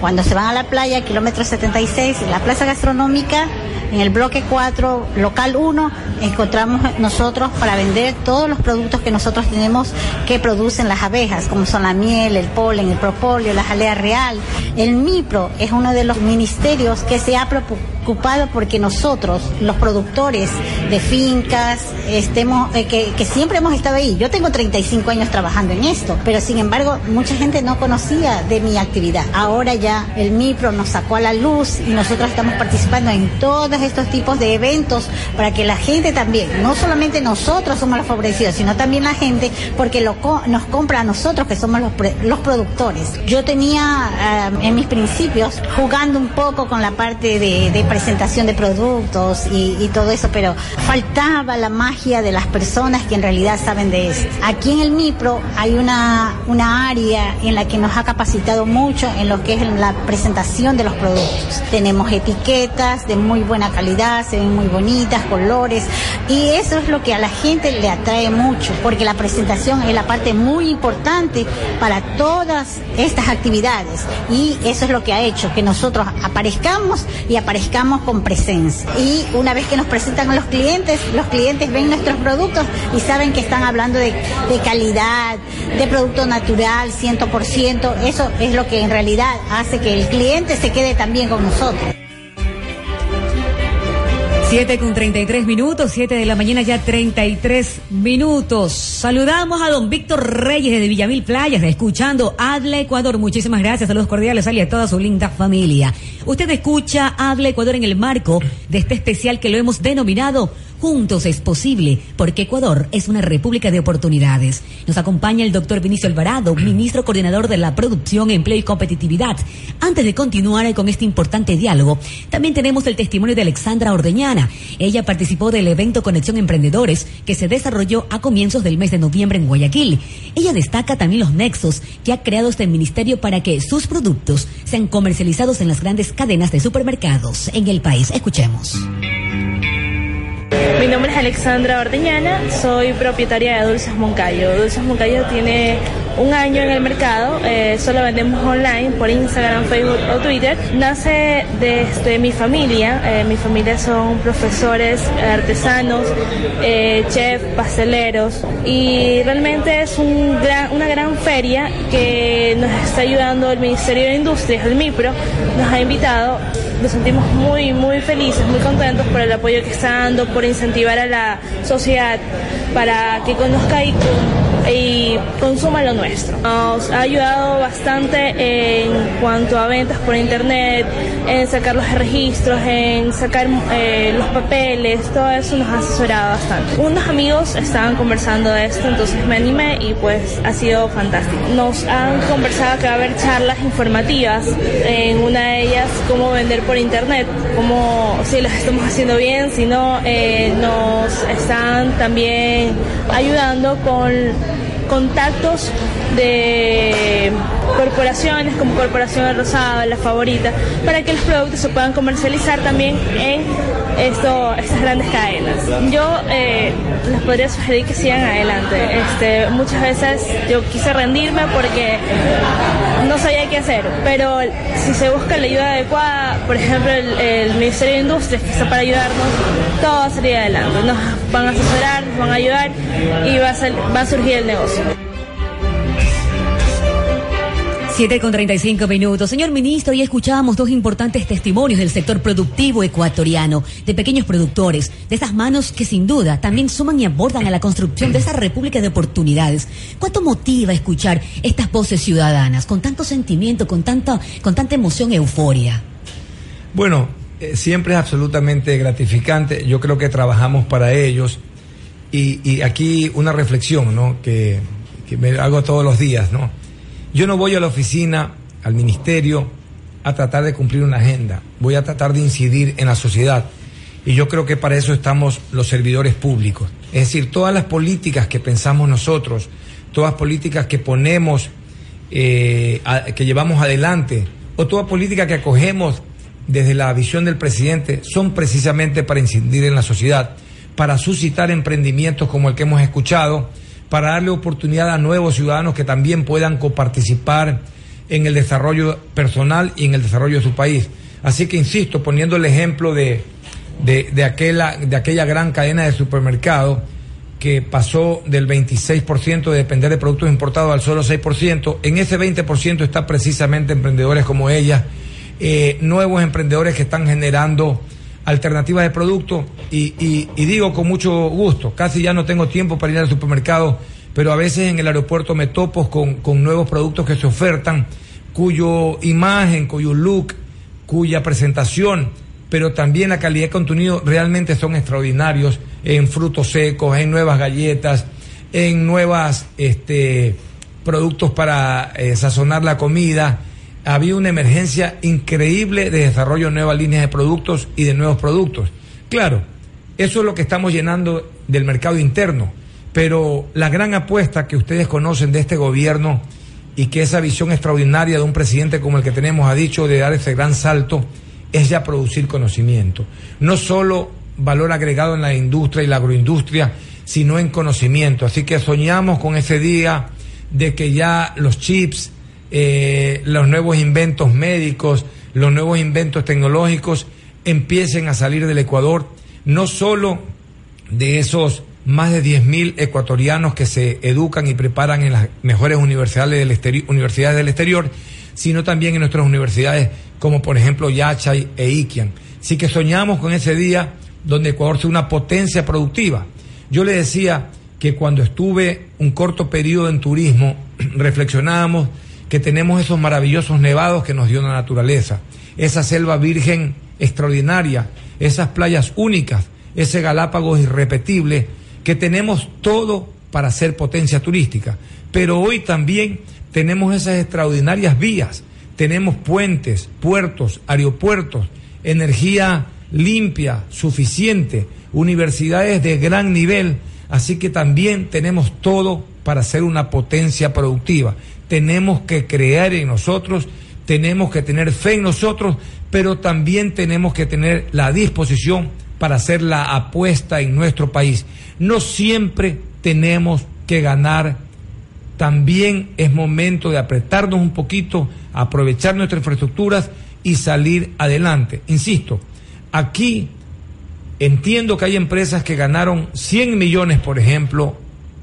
Cuando se van a la playa, kilómetro 76, en la plaza gastronómica, en el bloque 4, local 1, encontramos nosotros para vender todos los productos que nosotros tenemos que producen las abejas, como son la miel, el polen, el propóleo, la jalea real. El MIPRO es uno de los ministerios que se ha preocupado porque nosotros, los productores de fincas, estemos, eh, que, que siempre hemos estado ahí. Yo tengo 35 años trabajando en esto, pero sin embargo mucha gente no conocía de mi actividad. Ahora ya el MIPRO nos sacó a la luz y nosotros estamos participando en estos tipos de eventos para que la gente también, no solamente nosotros somos los favorecidos, sino también la gente, porque nos compra a nosotros que somos los, productores. Yo tenía eh, en mis principios jugando un poco con la parte de, presentación de productos y, y, todo eso, pero faltaba la magia de las personas que en realidad saben de esto. Aquí en el MIPRO hay una, una área en la que nos ha capacitado mucho en lo que es la presentación de los productos. Tenemos etiquetas de muy buena calidad, se ven muy bonitas, colores, y eso es lo que a la gente le atrae mucho, porque la presentación es la parte muy importante para todas estas actividades, y eso es lo que ha hecho que nosotros aparezcamos y aparezcamos con presencia. Y una vez que nos presentan a los clientes, los clientes ven nuestros productos y saben que están hablando de, de calidad, de producto natural, 100%, eso es lo que en realidad hace que el cliente se quede también con nosotros. 7 con 33 minutos, 7 de la mañana ya 33 minutos. Saludamos a don Víctor Reyes de Villamil Playas, escuchando Habla Ecuador. Muchísimas gracias, saludos cordiales a toda su linda familia. Usted escucha Habla Ecuador en el marco de este especial que lo hemos denominado Juntos es posible, porque Ecuador es una república de oportunidades. Nos acompaña el doctor Vinicio Alvarado, ministro coordinador de la Producción, Empleo y Competitividad. Antes de continuar con este importante diálogo, también tenemos el testimonio de Alexandra Ordeñana. Ella participó del evento Conexión Emprendedores que se desarrolló a comienzos del mes de noviembre en Guayaquil. Ella destaca también los nexos que ha creado este ministerio para que sus productos sean comercializados en las grandes cadenas de supermercados en el país. Escuchemos. Mi nombre es Alexandra Ordeñana, soy propietaria de Dulces Moncayo. Dulces Moncayo tiene un año en el mercado, eh, solo vendemos online por Instagram, Facebook o Twitter. Nace desde mi familia, eh, mi familia son profesores, artesanos, eh, chefs, pasteleros y realmente es una gran feria que nos está ayudando el Ministerio de Industrias, el MIPRO, nos ha invitado. Nos sentimos muy, muy felices, muy contentos por el apoyo que está dando, por incentivar a la sociedad para que conozca y y consuma lo nuestro. Nos ha ayudado bastante en cuanto a ventas por internet, en sacar los registros, en sacar eh, los papeles, todo eso nos ha asesorado bastante. Unos amigos estaban conversando de esto, entonces me animé y pues ha sido fantástico. Nos han conversado que va a haber charlas informativas, en una de ellas cómo vender por internet, cómo si lo estamos haciendo bien, si no, eh, nos están también ayudando con contactos de corporaciones como Corporación El Rosado, La Favorita, para que los productos se puedan comercializar también en esto, estas grandes cadenas. Yo eh, les podría sugerir que sigan adelante. Este, muchas veces yo quise rendirme porque no sabía qué hacer, pero si se busca la ayuda adecuada, por ejemplo el, Ministerio de Industrias que está para ayudarnos, todo va a salir adelante. Van a asesorar, nos van a ayudar y va a, va a surgir el negocio. 7 con 35 minutos. Señor ministro, hoy escuchábamos dos importantes testimonios del sector productivo ecuatoriano, de pequeños productores, de esas manos que sin duda también suman y abordan a la construcción de esa república de oportunidades. ¿Cuánto motiva escuchar estas voces ciudadanas con tanto sentimiento, con tanta, con tanta emoción euforia? Bueno, eh, siempre es absolutamente gratificante. Yo creo que trabajamos para ellos. Y, y aquí una reflexión, ¿no? Que, que me hago todos los días, ¿no? Yo no voy a la oficina, al ministerio, a tratar de cumplir una agenda, voy a tratar de incidir en la sociedad. Y yo creo que para eso estamos los servidores públicos. Es decir, todas las políticas que pensamos nosotros, todas políticas que ponemos, eh, que llevamos adelante, o toda política que acogemos desde la visión del presidente, son precisamente para incidir en la sociedad, para suscitar emprendimientos como el que hemos escuchado, para darle oportunidad a nuevos ciudadanos que también puedan coparticipar en el desarrollo personal y en el desarrollo de su país. Así que insisto, poniendo el ejemplo de, de, aquella, de aquella gran cadena de supermercados que pasó del 26% de depender de productos importados al solo 6%, en ese 20% está precisamente emprendedores como ella, eh, nuevos emprendedores que están generando alternativas de productos y, y, digo con mucho gusto, casi ya no tengo tiempo para ir al supermercado, pero a veces en el aeropuerto me topo con, con nuevos productos que se ofertan, cuyo imagen, cuyo look, cuya presentación, pero también la calidad de contenido realmente son extraordinarios en frutos secos, en nuevas galletas, en nuevas este, productos para eh, sazonar la comida, había una emergencia increíble de desarrollo de nuevas líneas de productos y de nuevos productos. Claro, eso es lo que estamos llenando del mercado interno, pero la gran apuesta que ustedes conocen de este gobierno y que esa visión extraordinaria de un presidente como el que tenemos ha dicho de dar ese gran salto es ya producir conocimiento. No solo valor agregado en la industria y la agroindustria, sino en conocimiento. Así que soñamos con ese día de que ya los chips, eh, los nuevos inventos médicos, los nuevos inventos tecnológicos empiecen a salir del Ecuador, no solo de esos más de 10.000 ecuatorianos que se educan y preparan en las mejores universidades del, exterior, universidades del exterior, sino también en nuestras universidades como por ejemplo Yachay e Iquian. Así que soñamos con ese día donde Ecuador sea una potencia productiva. Yo le decía que cuando estuve un corto periodo en turismo, reflexionábamos que tenemos esos maravillosos nevados que nos dio la naturaleza, esa selva virgen extraordinaria, esas playas únicas, ese Galápagos irrepetible, que tenemos todo para ser potencia turística. Pero hoy también tenemos esas extraordinarias vías, tenemos puentes, puertos, aeropuertos, energía limpia, suficiente, universidades de gran nivel, así que también tenemos todo para ser una potencia productiva tenemos que creer en nosotros, tenemos que tener fe en nosotros, pero también tenemos que tener la disposición para hacer la apuesta en nuestro país. No siempre tenemos que ganar, también es momento de apretarnos un poquito, aprovechar nuestras infraestructuras y salir adelante. Insisto, aquí entiendo que hay empresas que ganaron 100 millones, por ejemplo,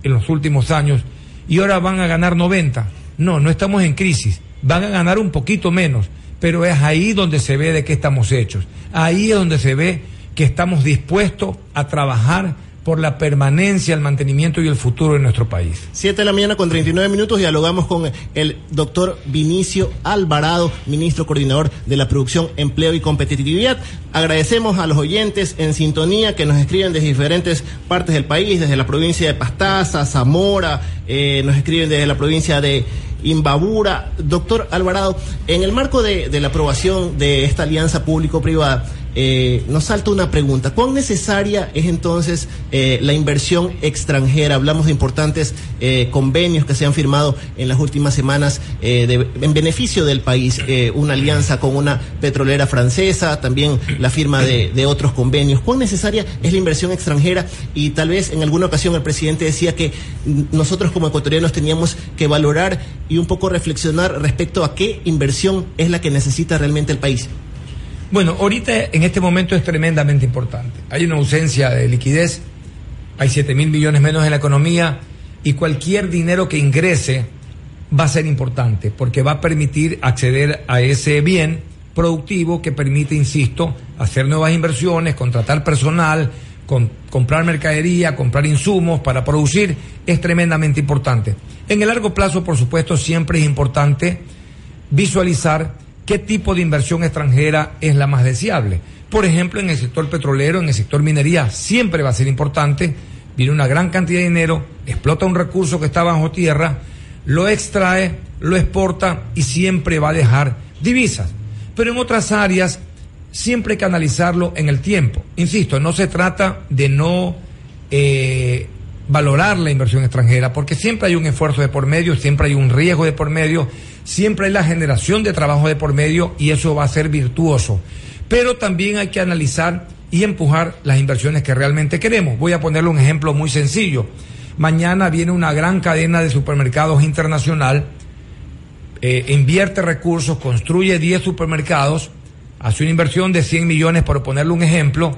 en los últimos años y ahora van a ganar 90 no, no estamos en crisis. Van a ganar un poquito menos, pero es ahí donde se ve de qué estamos hechos. Ahí es donde se ve que estamos dispuestos a trabajar por la permanencia, el mantenimiento y el futuro de nuestro país. Siete de la mañana con 39 minutos dialogamos con el doctor Vinicio Alvarado, ministro coordinador de la producción, empleo y competitividad. Agradecemos a los oyentes en sintonía que nos escriben desde diferentes partes del país, desde la provincia de Pastaza, Zamora, eh, nos escriben desde la provincia de Imbabura. Doctor Alvarado, en el marco de, la aprobación de esta alianza público-privada, eh, nos salta una pregunta. ¿Cuán necesaria es entonces eh, la inversión extranjera? Hablamos de importantes eh, convenios que se han firmado en las últimas semanas en beneficio del país. una alianza con una petrolera francesa, también la firma de, otros convenios. ¿Cuán necesaria es la inversión extranjera? Y tal vez en alguna ocasión el presidente decía que nosotros como ecuatorianos teníamos que valorar y un poco reflexionar respecto a qué inversión es la que necesita realmente el país. Bueno, ahorita en este momento es tremendamente importante. Hay una ausencia de liquidez, hay 7 mil millones menos en la economía y cualquier dinero que ingrese va a ser importante porque va a permitir acceder a ese bien productivo que permite, insisto, hacer nuevas inversiones, contratar personal, comprar mercadería, comprar insumos para producir, es tremendamente importante. En el largo plazo, por supuesto, siempre es importante visualizar qué tipo de inversión extranjera es la más deseable. Por ejemplo, en el sector petrolero, en el sector minería, siempre va a ser importante. Viene una gran cantidad de dinero, explota un recurso que está bajo tierra, lo extrae, lo exporta y siempre va a dejar divisas. pero en otras áreas siempre hay que analizarlo en el tiempo. Insisto, no se trata de no eh, valorar la inversión extranjera, porque siempre hay un esfuerzo de por medio, siempre hay un riesgo de por medio, siempre hay la generación de trabajo de por medio y eso va a ser virtuoso. Pero también hay que analizar y empujar las inversiones que realmente queremos. Voy a ponerle un ejemplo muy sencillo. Mañana viene una gran cadena de supermercados internacional, eh, invierte recursos, construye 10 supermercados, hace una inversión de 100 millones, por ponerle un ejemplo,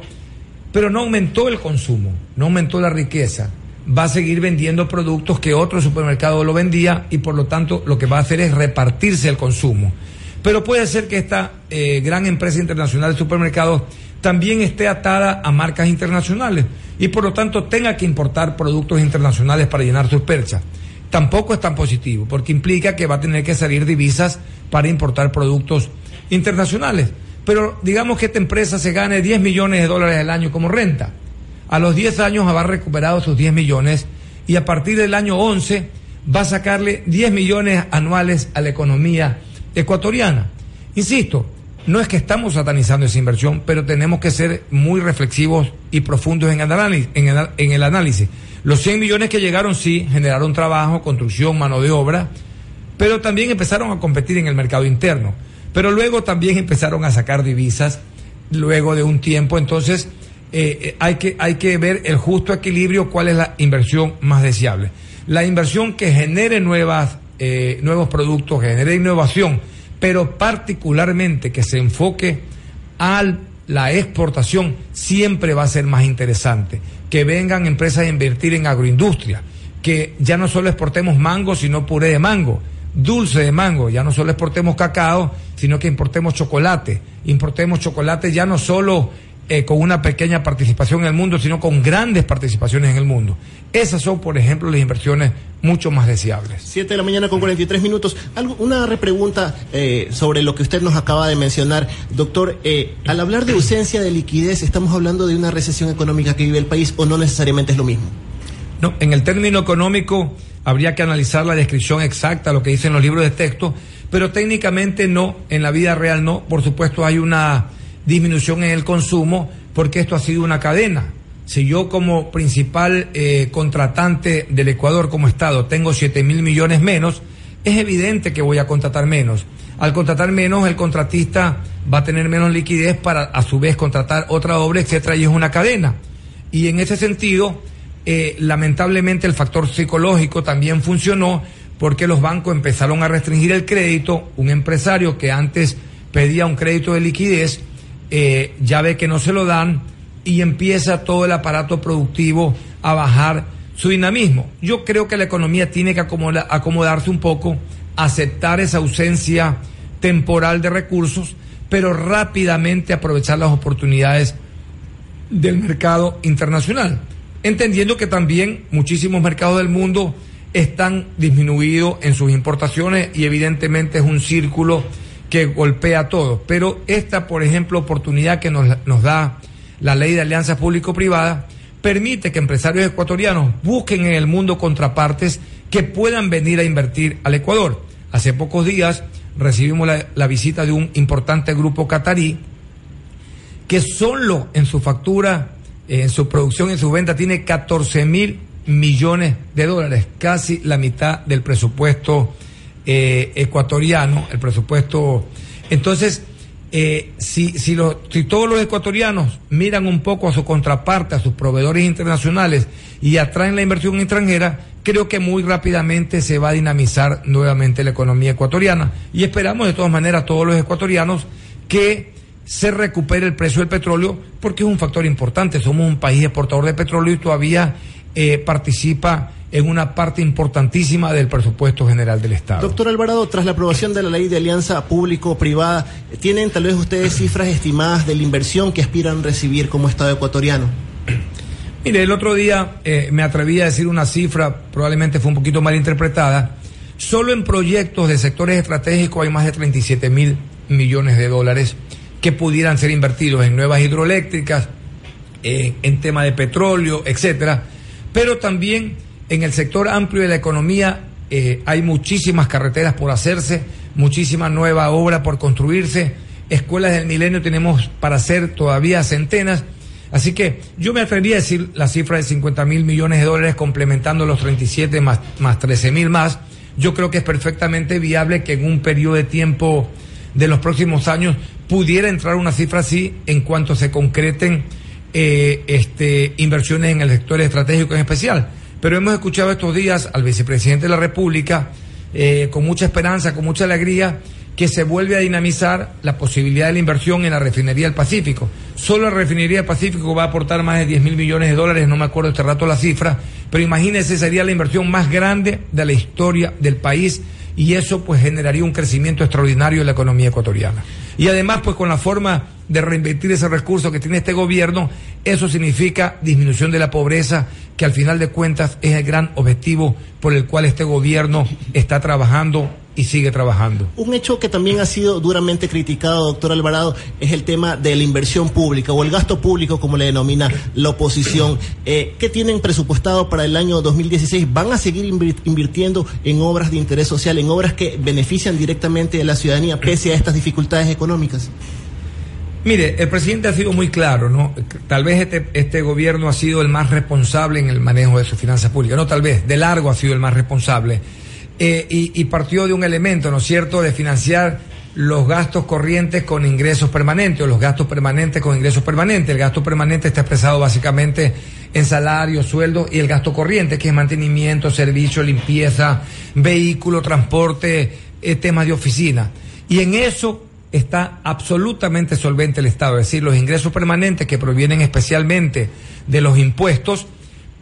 pero no aumentó el consumo, no aumentó la riqueza. Va a seguir vendiendo productos que otro supermercado lo vendía y por lo tanto lo que va a hacer es repartirse el consumo. Pero puede ser que esta eh, gran empresa internacional de supermercados también esté atada a marcas internacionales y por lo tanto tenga que importar productos internacionales para llenar sus perchas. Tampoco es tan positivo porque implica que va a tener que salir divisas para importar productos internacionales pero digamos que esta empresa se gane 10 millones de dólares al año como renta. A los 10 años habrá recuperado sus 10 millones y a partir del año 11 va a sacarle 10 millones anuales a la economía ecuatoriana. Insisto, no es que estamos satanizando esa inversión, pero tenemos que ser muy reflexivos y profundos en el análisis. En el, en el análisis. Los 100 millones que llegaron sí generaron trabajo, construcción, mano de obra, pero también empezaron a competir en el mercado interno. Pero luego también empezaron a sacar divisas, luego de un tiempo. Entonces, eh, eh, hay, que, hay que ver el justo equilibrio, cuál es la inversión más deseable. La inversión que genere nuevas, eh, nuevos productos, genere innovación, pero particularmente que se enfoque a la exportación, siempre va a ser más interesante. Que vengan empresas a invertir en agroindustria, que ya no solo exportemos mango, sino puré de mango dulce de mango, ya no solo exportemos cacao, sino que importemos chocolate, importemos chocolate ya no solo eh, con una pequeña participación en el mundo, sino con grandes participaciones en el mundo. Esas son, por ejemplo, las inversiones mucho más deseables. Siete de la mañana con 43 minutos. Algo, una repregunta eh, sobre lo que usted nos acaba de mencionar. Doctor, eh, al hablar de ausencia de liquidez, ¿estamos hablando de una recesión económica que vive el país o no necesariamente es lo mismo? No, en el término económico habría que analizar la descripción exacta, lo que dicen los libros de texto, pero técnicamente no, en la vida real no. Por supuesto hay una disminución en el consumo porque esto ha sido una cadena. Si yo como principal eh, contratante del Ecuador como Estado tengo 7 mil millones menos, es evidente que voy a contratar menos. Al contratar menos, el contratista va a tener menos liquidez para a su vez contratar otra obra, etcétera, y es una cadena. Y en ese sentido, eh, lamentablemente el factor psicológico también funcionó porque los bancos empezaron a restringir el crédito. Un empresario que antes pedía un crédito de liquidez eh, ya ve que no se lo dan y empieza todo el aparato productivo a bajar su dinamismo. Yo creo que la economía tiene que acomodarse un poco, aceptar esa ausencia temporal de recursos, pero rápidamente aprovechar las oportunidades del mercado internacional entendiendo que también muchísimos mercados del mundo están disminuidos en sus importaciones y evidentemente es un círculo que golpea a todos. Pero esta, por ejemplo, oportunidad que nos, nos da la ley de alianzas público-privadas permite que empresarios ecuatorianos busquen en el mundo contrapartes que puedan venir a invertir al Ecuador. Hace pocos días recibimos la, visita de un importante grupo catarí que solo en su factura en su producción, en su venta, tiene 14 mil millones de dólares, casi la mitad del presupuesto eh, ecuatoriano, el presupuesto. Entonces, eh, si, si, si todos los ecuatorianos miran un poco a su contraparte, a sus proveedores internacionales y atraen la inversión extranjera, creo que muy rápidamente se va a dinamizar nuevamente la economía ecuatoriana. Y esperamos de todas maneras todos los ecuatorianos que se recupere el precio del petróleo porque es un factor importante. Somos un país exportador de petróleo y todavía eh, participa en una parte importantísima del presupuesto general del Estado. Doctor Alvarado, tras la aprobación de la ley de alianza público-privada, ¿tienen tal vez ustedes cifras estimadas de la inversión que aspiran recibir como Estado ecuatoriano? Mire, el otro día eh, me atreví a decir una cifra, probablemente fue un poquito mal interpretada. Solo en proyectos de sectores estratégicos hay más de 37 mil millones de dólares que pudieran ser invertidos en nuevas hidroeléctricas, en tema de petróleo, etcétera, pero también en el sector amplio de la economía eh, hay muchísimas carreteras por hacerse, muchísima nueva obra por construirse, escuelas del milenio tenemos para hacer todavía centenas. Así que yo me atrevería a decir la cifra de 50 mil millones de dólares complementando los 37 más, más 13 mil más. Yo creo que es perfectamente viable que en un periodo de tiempo de los próximos años pudiera entrar una cifra así en cuanto se concreten eh, este, inversiones en el sector estratégico en especial. Pero hemos escuchado estos días al vicepresidente de la República eh, con mucha esperanza, con mucha alegría, que se vuelve a dinamizar la posibilidad de la inversión en la refinería del Pacífico. Solo la refinería del Pacífico va a aportar más de 10 mil millones de dólares, no me acuerdo este rato la cifra, pero imagínense, sería la inversión más grande de la historia del país y eso pues generaría un crecimiento extraordinario en la economía ecuatoriana. Y además pues con la forma de reinvertir ese recurso que tiene este gobierno, eso significa disminución de la pobreza, que al final de cuentas es el gran objetivo por el cual este gobierno está trabajando y sigue trabajando. Un hecho que también ha sido duramente criticado, doctor Alvarado, es el tema de la inversión pública o el gasto público, como le denomina la oposición. Eh, ¿Qué tienen presupuestado para el año 2016? ¿Van a seguir invirtiendo en obras de interés social, en obras que benefician directamente a la ciudadanía pese a estas dificultades económicas? Mire, el presidente ha sido muy claro, ¿no? Tal vez este, este gobierno ha sido el más responsable en el manejo de sus finanzas públicas, no tal vez, de largo ha sido el más responsable. Eh, y, partió de un elemento, ¿no es cierto?, de financiar los gastos corrientes con ingresos permanentes o los gastos permanentes con ingresos permanentes. El gasto permanente está expresado básicamente en salarios, sueldos y el gasto corriente, que es mantenimiento, servicio, limpieza, vehículo, transporte, eh, temas de oficina. Y en eso está absolutamente solvente el Estado, es decir, los ingresos permanentes que provienen especialmente de los impuestos,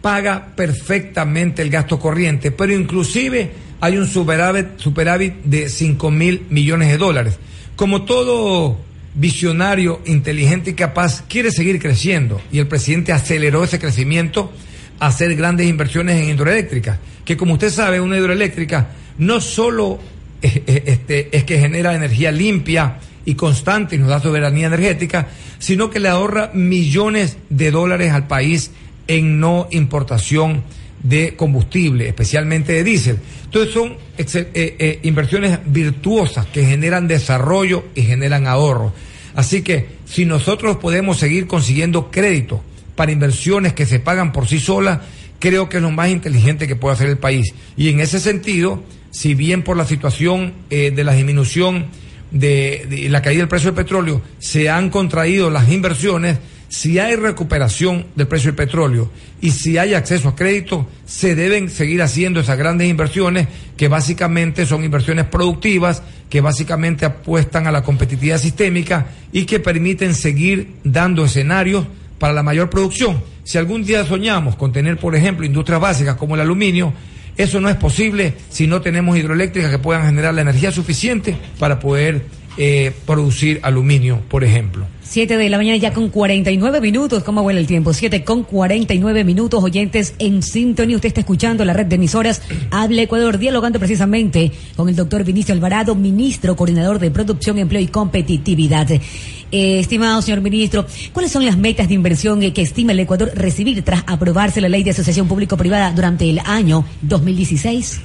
paga perfectamente el gasto corriente, pero inclusive hay un superávit, superávit de 5 mil millones de dólares. Como todo visionario, inteligente y capaz quiere seguir creciendo y el presidente aceleró ese crecimiento a hacer grandes inversiones en hidroeléctricas, que como usted sabe, una hidroeléctrica no solo este, es que genera energía limpia y constante y nos da soberanía energética, sino que le ahorra millones de dólares al país en no importación de combustible, especialmente de diésel. Entonces son eh, eh, inversiones virtuosas que generan desarrollo y generan ahorro. Así que si nosotros podemos seguir consiguiendo créditos para inversiones que se pagan por sí solas, creo que es lo más inteligente que puede hacer el país. Y en ese sentido, si bien por la situación eh, de la disminución de, la caída del precio del petróleo se han contraído las inversiones, si hay recuperación del precio del petróleo y si hay acceso a crédito, se deben seguir haciendo esas grandes inversiones que básicamente son inversiones productivas, que básicamente apuestan a la competitividad sistémica y que permiten seguir dando escenarios para la mayor producción. Si algún día soñamos con tener, por ejemplo, industrias básicas como el aluminio, eso no es posible si no tenemos hidroeléctricas que puedan generar la energía suficiente para poder eh, producir aluminio, por ejemplo. Siete de la mañana ya con 49 minutos. ¿Cómo vuela el tiempo? Siete con 49 minutos. Oyentes en sintonía. Usted está escuchando la red de emisoras Hable Ecuador, dialogando precisamente con el doctor Vinicio Alvarado, ministro, coordinador de producción, empleo y competitividad. Eh, estimado señor ministro, ¿cuáles son las metas de inversión que estima el Ecuador recibir tras aprobarse la ley de asociación público-privada durante el año 2016?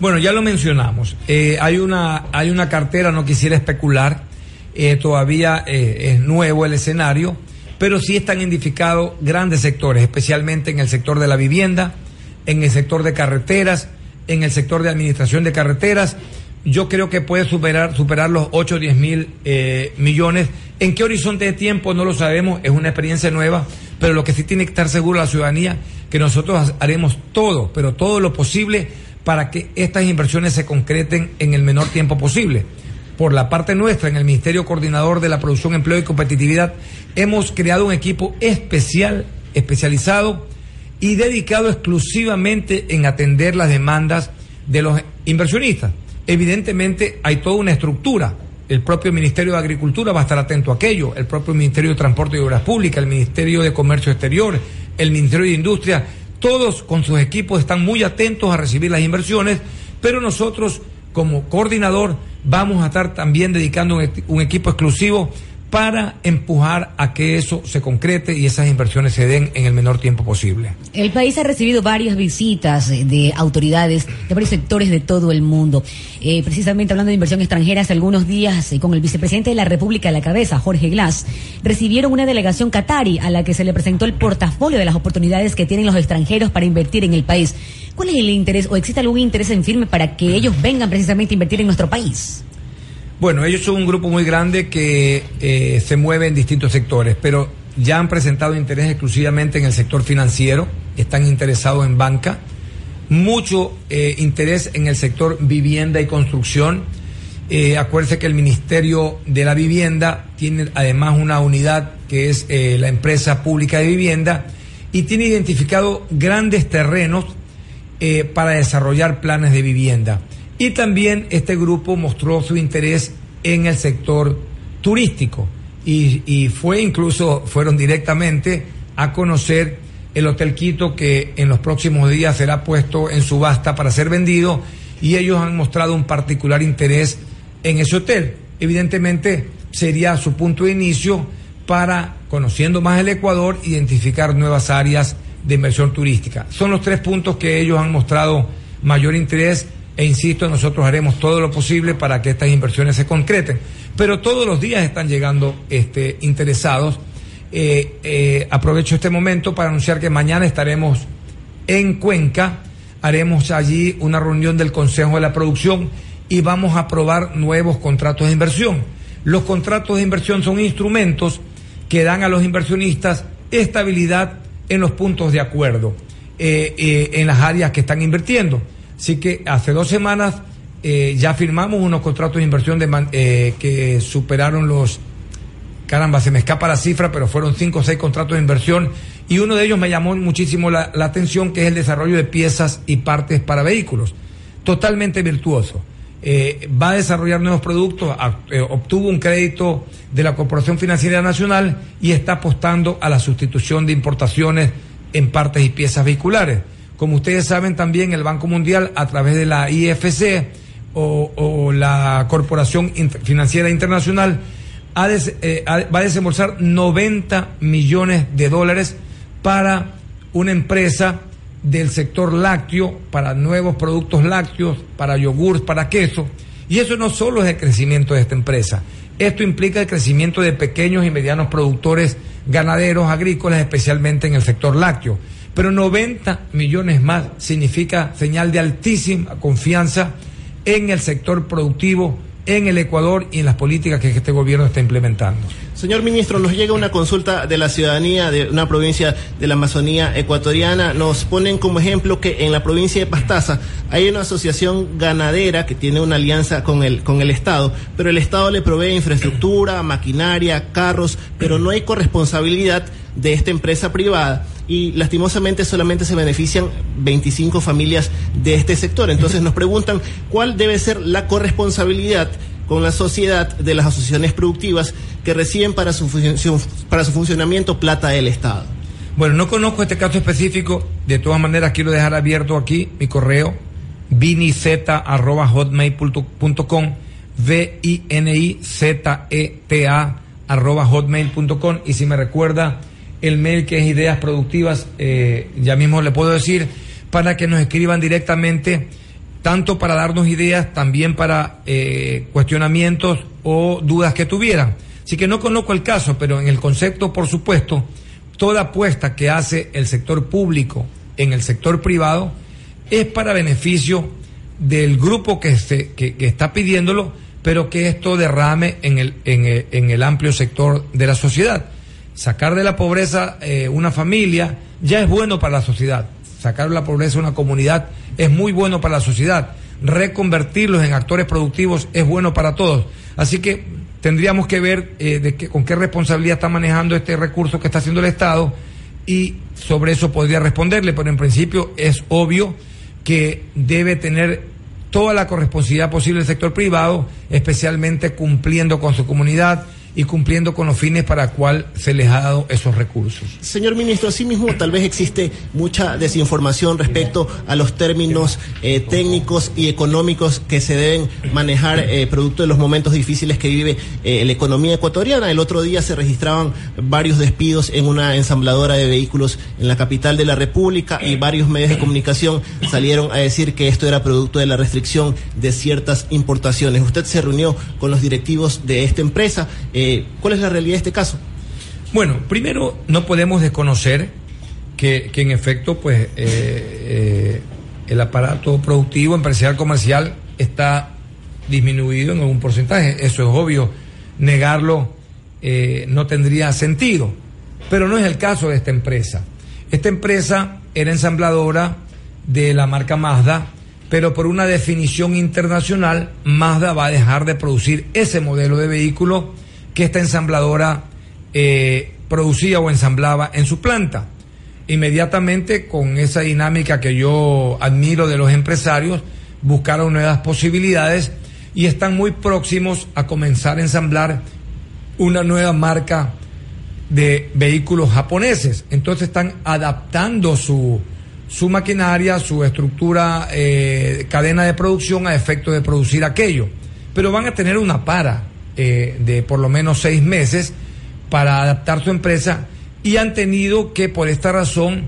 Bueno, ya lo mencionamos. Eh, hay, una, hay una cartera, no quisiera especular, eh, todavía es nuevo el escenario, pero sí están identificados grandes sectores, especialmente en el sector de la vivienda, en el sector de carreteras, en el sector de administración de carreteras yo creo que puede superar, superar los 8 o 10 mil eh, millones. ¿En qué horizonte de tiempo? No lo sabemos, es una experiencia nueva, pero lo que sí tiene que estar seguro la ciudadanía, que nosotros haremos todo, pero todo lo posible para que estas inversiones se concreten en el menor tiempo posible. Por la parte nuestra, en el Ministerio Coordinador de la Producción, Empleo y Competitividad, hemos creado un equipo especial, especializado y dedicado exclusivamente en atender las demandas de los inversionistas evidentemente hay toda una estructura. El propio Ministerio de Agricultura va a estar atento a aquello, el propio Ministerio de Transporte y Obras Públicas, el Ministerio de Comercio Exterior, el Ministerio de Industria, todos con sus equipos están muy atentos a recibir las inversiones, pero nosotros como coordinador vamos a estar también dedicando un, equipo exclusivo para empujar a que eso se concrete y esas inversiones se den en el menor tiempo posible. El país ha recibido varias visitas de autoridades de varios sectores de todo el mundo. Eh, precisamente hablando de inversión extranjera, hace algunos días, eh, con el vicepresidente de la República a la cabeza, Jorge Glass, recibieron una delegación qatari a la que se le presentó el portafolio de las oportunidades que tienen los extranjeros para invertir en el país. ¿Cuál es el interés o existe algún interés en firme para que ellos vengan precisamente a invertir en nuestro país? Bueno, ellos son un grupo muy grande que eh, se mueve en distintos sectores, pero ya han presentado interés exclusivamente en el sector financiero, están interesados en banca, mucho eh, interés en el sector vivienda y construcción. Eh, que el Ministerio de la Vivienda tiene además una unidad que es eh, la empresa pública de vivienda y tiene identificado grandes terrenos para desarrollar planes de vivienda. Y también este grupo mostró su interés en el sector turístico y, y fue incluso, fueron directamente a conocer el Hotel Quito que en los próximos días será puesto en subasta para ser vendido y ellos han mostrado un particular interés en ese hotel. Evidentemente sería su punto de inicio para, conociendo más el Ecuador, identificar nuevas áreas de inversión turística. Son los tres puntos que ellos han mostrado mayor interés e insisto, nosotros haremos todo lo posible para que estas inversiones se concreten. Pero todos los días están llegando este, interesados. Eh, eh, aprovecho este momento para anunciar que mañana estaremos en Cuenca, haremos allí una reunión del Consejo de la Producción y vamos a aprobar nuevos contratos de inversión. Los contratos de inversión son instrumentos que dan a los inversionistas estabilidad en los puntos de acuerdo, eh, en las áreas que están invirtiendo. Así que hace dos semanas eh, ya firmamos unos contratos de inversión de eh, que superaron los, caramba, se me escapa la cifra, pero fueron cinco o seis contratos de inversión y uno de ellos me llamó muchísimo la, atención, que es el desarrollo de piezas y partes para vehículos. Totalmente virtuoso. Eh, va a desarrollar nuevos productos, eh, obtuvo un crédito de la Corporación Financiera Nacional y está apostando a la sustitución de importaciones en partes y piezas vehiculares. Como ustedes saben también, el Banco Mundial, a través de la IFC o, la Corporación Financiera Internacional, eh, va a desembolsar 90 millones de dólares para una empresa del sector lácteo, para nuevos productos lácteos, para yogurts, para queso. Y eso no solo es el crecimiento de esta empresa, esto implica el crecimiento de pequeños y medianos productores ganaderos, agrícolas, especialmente en el sector lácteo. Pero 90 millones más significa señal de altísima confianza en el sector productivo, en el Ecuador y en las políticas que este gobierno está implementando. Señor ministro, nos llega una consulta de la ciudadanía de una provincia de la Amazonía ecuatoriana. Nos ponen como ejemplo que en la provincia de Pastaza hay una asociación ganadera que tiene una alianza con el, con el Estado, pero el Estado le provee infraestructura, maquinaria, carros, pero no hay corresponsabilidad de esta empresa privada y lastimosamente solamente se benefician 25 familias de este sector. Entonces nos preguntan cuál debe ser la corresponsabilidad con la sociedad de las asociaciones productivas que reciben para su, función- para su funcionamiento plata del Estado. Bueno, no conozco este caso específico, de todas maneras quiero dejar abierto aquí mi correo vinizeta@hotmail.com v i n i z e t a arroba hotmail.com y si me recuerda el mail que es ideas productivas eh, ya mismo le puedo decir para que nos escriban directamente tanto para darnos ideas, también para eh, cuestionamientos o dudas que tuvieran. Así que no conozco el caso, pero en el concepto, por supuesto, toda apuesta que hace el sector público en el sector privado es para beneficio del grupo que, se- que, que está pidiéndolo, pero que esto derrame en el, en el, en el amplio sector de la sociedad. Sacar de la pobreza eh, una familia ya es bueno para la sociedad. Sacar de la pobreza una comunidad es muy bueno para la sociedad. Reconvertirlos en actores productivos es bueno para todos. Así que tendríamos que ver eh, con qué responsabilidad está manejando este recurso que está haciendo el Estado y sobre eso podría responderle, pero en principio es obvio que debe tener toda la corresponsabilidad posible el sector privado, especialmente cumpliendo con su comunidad y cumpliendo con los fines para cual se les ha dado esos recursos. Señor ministro, asimismo tal vez existe mucha desinformación respecto a los términos eh, técnicos y económicos que se deben manejar eh, producto de los momentos difíciles que vive eh, la economía ecuatoriana. El otro día se registraban varios despidos en una ensambladora de vehículos en la capital de la República y varios medios de comunicación salieron a decir que esto era producto de la restricción de ciertas importaciones. Usted se reunió con los directivos de esta empresa. ¿Cuál es la realidad de este caso? Bueno, primero no podemos desconocer que, que en efecto, pues, eh, eh, el aparato productivo, empresarial, comercial está disminuido en algún porcentaje. Eso es obvio. Negarlo no tendría sentido. Pero no es el caso de esta empresa. Esta empresa era ensambladora de la marca Mazda, pero por una definición internacional, Mazda va a dejar de producir ese modelo de vehículo que esta ensambladora eh, producía o ensamblaba en su planta. Inmediatamente, con esa dinámica que yo admiro de los empresarios, buscaron nuevas posibilidades y están muy próximos a comenzar a ensamblar una nueva marca de vehículos japoneses. Entonces están adaptando su, su maquinaria, su estructura, eh, cadena de producción a efecto de producir aquello. Pero van a tener una para eh, de por lo menos seis meses para adaptar su empresa y han tenido que por esta razón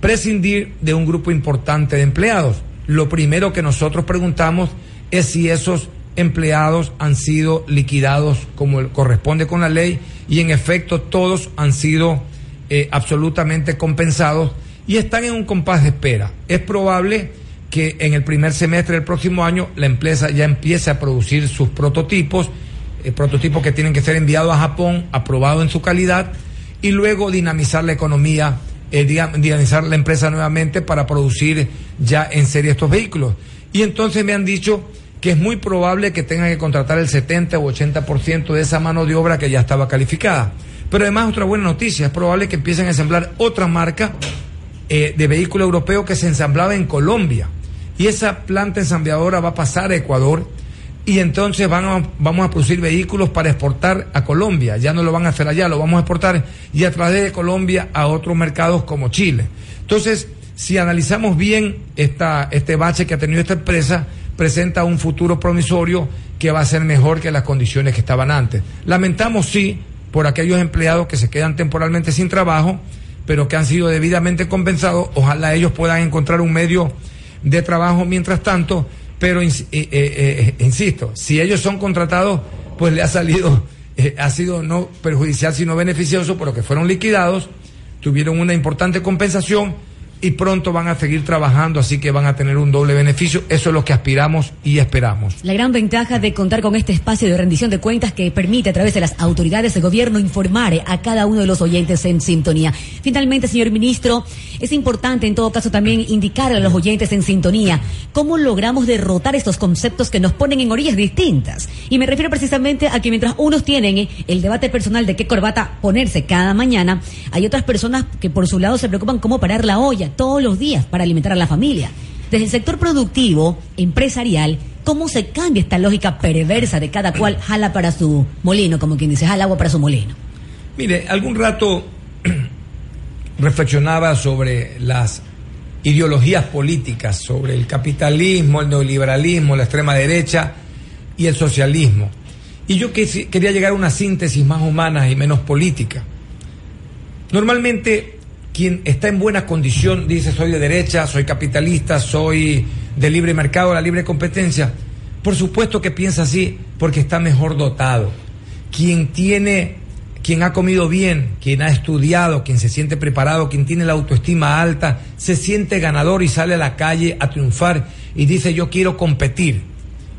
prescindir de un grupo importante de empleados. Lo primero que nosotros preguntamos es si esos empleados han sido liquidados como corresponde con la ley y en efecto todos han sido eh, absolutamente compensados y están en un compás de espera. Es probable que en el primer semestre del próximo año la empresa ya empiece a producir sus prototipos, eh, prototipos que tienen que ser enviados a Japón, aprobados en su calidad, y luego dinamizar la economía, eh, dinamizar la empresa nuevamente para producir ya en serie estos vehículos. Y entonces me han dicho que es muy probable que tengan que contratar el 70 o 80% de esa mano de obra que ya estaba calificada. Pero además otra buena noticia, es probable que empiecen a ensamblar otra marca eh, de vehículo europeo que se ensamblaba en Colombia. Y esa planta ensambladora va a pasar a Ecuador y entonces van vamos a producir vehículos para exportar a Colombia. Ya no lo van a hacer allá, lo vamos a exportar y a través de Colombia a otros mercados como Chile. Entonces, si analizamos bien esta, este bache que ha tenido esta empresa, presenta un futuro promisorio que va a ser mejor que las condiciones que estaban antes. Lamentamos, sí, por aquellos empleados que se quedan temporalmente sin trabajo, pero que han sido debidamente compensados. Ojalá ellos puedan encontrar un medio de trabajo mientras tanto, pero eh, eh, eh, insisto, si ellos son contratados, pues le ha salido, ha sido no perjudicial, sino beneficioso, por lo que fueron liquidados, tuvieron una importante compensación y pronto van a seguir trabajando, así que van a tener un doble beneficio. Eso es lo que aspiramos y esperamos. La gran ventaja de contar con este espacio de rendición de cuentas que permite a través de las autoridades de gobierno informar a cada uno de los oyentes en sintonía. Finalmente, señor ministro, es importante en todo caso también indicar a los oyentes en sintonía cómo logramos derrotar estos conceptos que nos ponen en orillas distintas. Y me refiero precisamente a que mientras unos tienen el debate personal de qué corbata ponerse cada mañana, hay otras personas que por su lado se preocupan cómo parar la olla todos los días para alimentar a la familia. Desde el sector productivo, empresarial, ¿cómo se cambia esta lógica perversa de cada cual jala para su molino, como quien dice, jala agua para su molino? Mire, algún rato reflexionaba sobre las ideologías políticas, sobre el capitalismo, el neoliberalismo, la extrema derecha y el socialismo. Y yo quería llegar a una síntesis más humana y menos política. Normalmente quien está en buena condición dice soy de derecha, soy capitalista, soy de libre mercado, la libre competencia. Por supuesto que piensa así porque está mejor dotado. Quien tiene, quien ha comido bien, quien ha estudiado, quien se siente preparado, quien tiene la autoestima alta, se siente ganador y sale a la calle a triunfar y dice yo quiero competir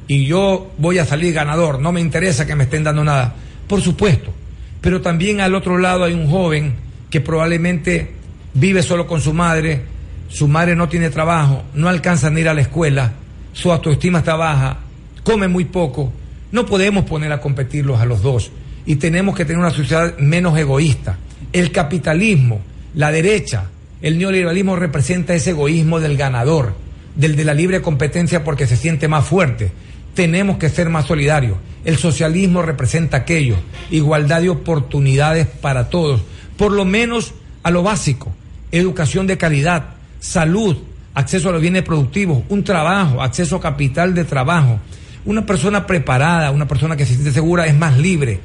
y yo voy a salir ganador, no me interesa que me estén dando nada. Por supuesto. Pero también al otro lado hay un joven que probablemente vive solo con su madre, su madre no tiene trabajo, no alcanza a ir a la escuela, su autoestima está baja, come muy poco, no podemos poner a competirlos a los dos y tenemos que tener una sociedad menos egoísta. El capitalismo, la derecha, el neoliberalismo representa ese egoísmo del ganador, del de la libre competencia porque se siente más fuerte. tenemos que ser más solidarios. El socialismo representa aquello, igualdad de oportunidades para todos, por lo menos a lo básico, educación de calidad, salud, acceso a los bienes productivos, un trabajo, acceso a capital de trabajo. Una persona preparada, una persona que se siente segura es más libre.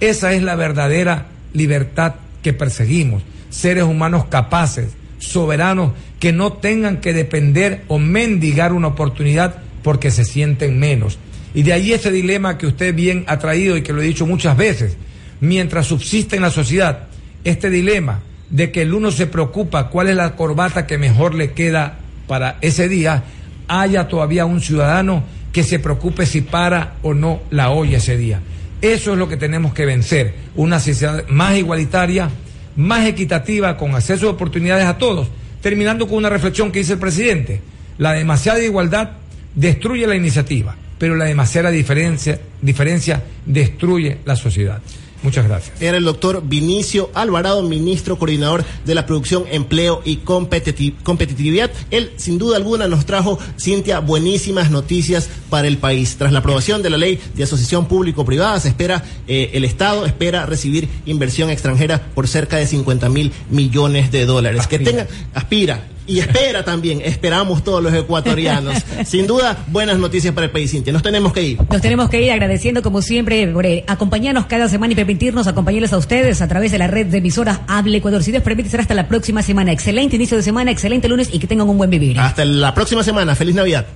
Esa es la verdadera libertad que perseguimos. Seres humanos capaces, soberanos, que no tengan que depender o mendigar una oportunidad porque se sienten menos. Y de ahí ese dilema que usted bien ha traído y que lo he dicho muchas veces. Mientras subsiste en la sociedad este dilema de que el uno se preocupa cuál es la corbata que mejor le queda para ese día, haya todavía un ciudadano que se preocupe si para o no la olla ese día. Eso es lo que tenemos que vencer, una sociedad más igualitaria, más equitativa, con acceso a oportunidades a todos. Terminando con una reflexión que dice el presidente, la demasiada igualdad destruye la iniciativa, pero la demasiada diferencia, diferencia destruye la sociedad. Muchas gracias. Era el doctor Vinicio Alvarado, ministro coordinador de la producción, empleo y competitividad. Él, sin duda alguna, nos trajo, Cintia, buenísimas noticias para el país. Tras la aprobación de la ley de asociación público-privada, se espera, eh, el Estado espera recibir inversión extranjera por cerca de 50 mil millones de dólares. Que tenga, aspira, y espera también, esperamos todos los ecuatorianos. Sin duda, buenas noticias para el país, Cintia. Nos tenemos que ir. Nos tenemos que ir agradeciendo, como siempre, por eh, acompañarnos cada semana y permitirnos acompañarles a ustedes a través de la red de emisoras Hable Ecuador. Si Dios permite, será hasta la próxima semana. Excelente inicio de semana, excelente lunes y que tengan un buen vivir. Hasta la próxima semana. Feliz Navidad.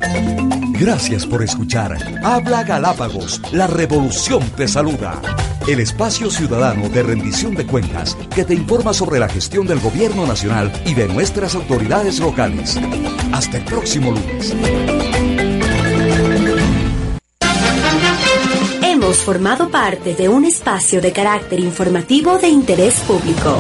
Gracias por escuchar. Habla Galápagos, la revolución te saluda. El espacio ciudadano de rendición de cuentas que te informa sobre la gestión del gobierno nacional y de nuestras autoridades locales. Hasta el próximo lunes. Hemos formado parte de un espacio de carácter informativo de interés público.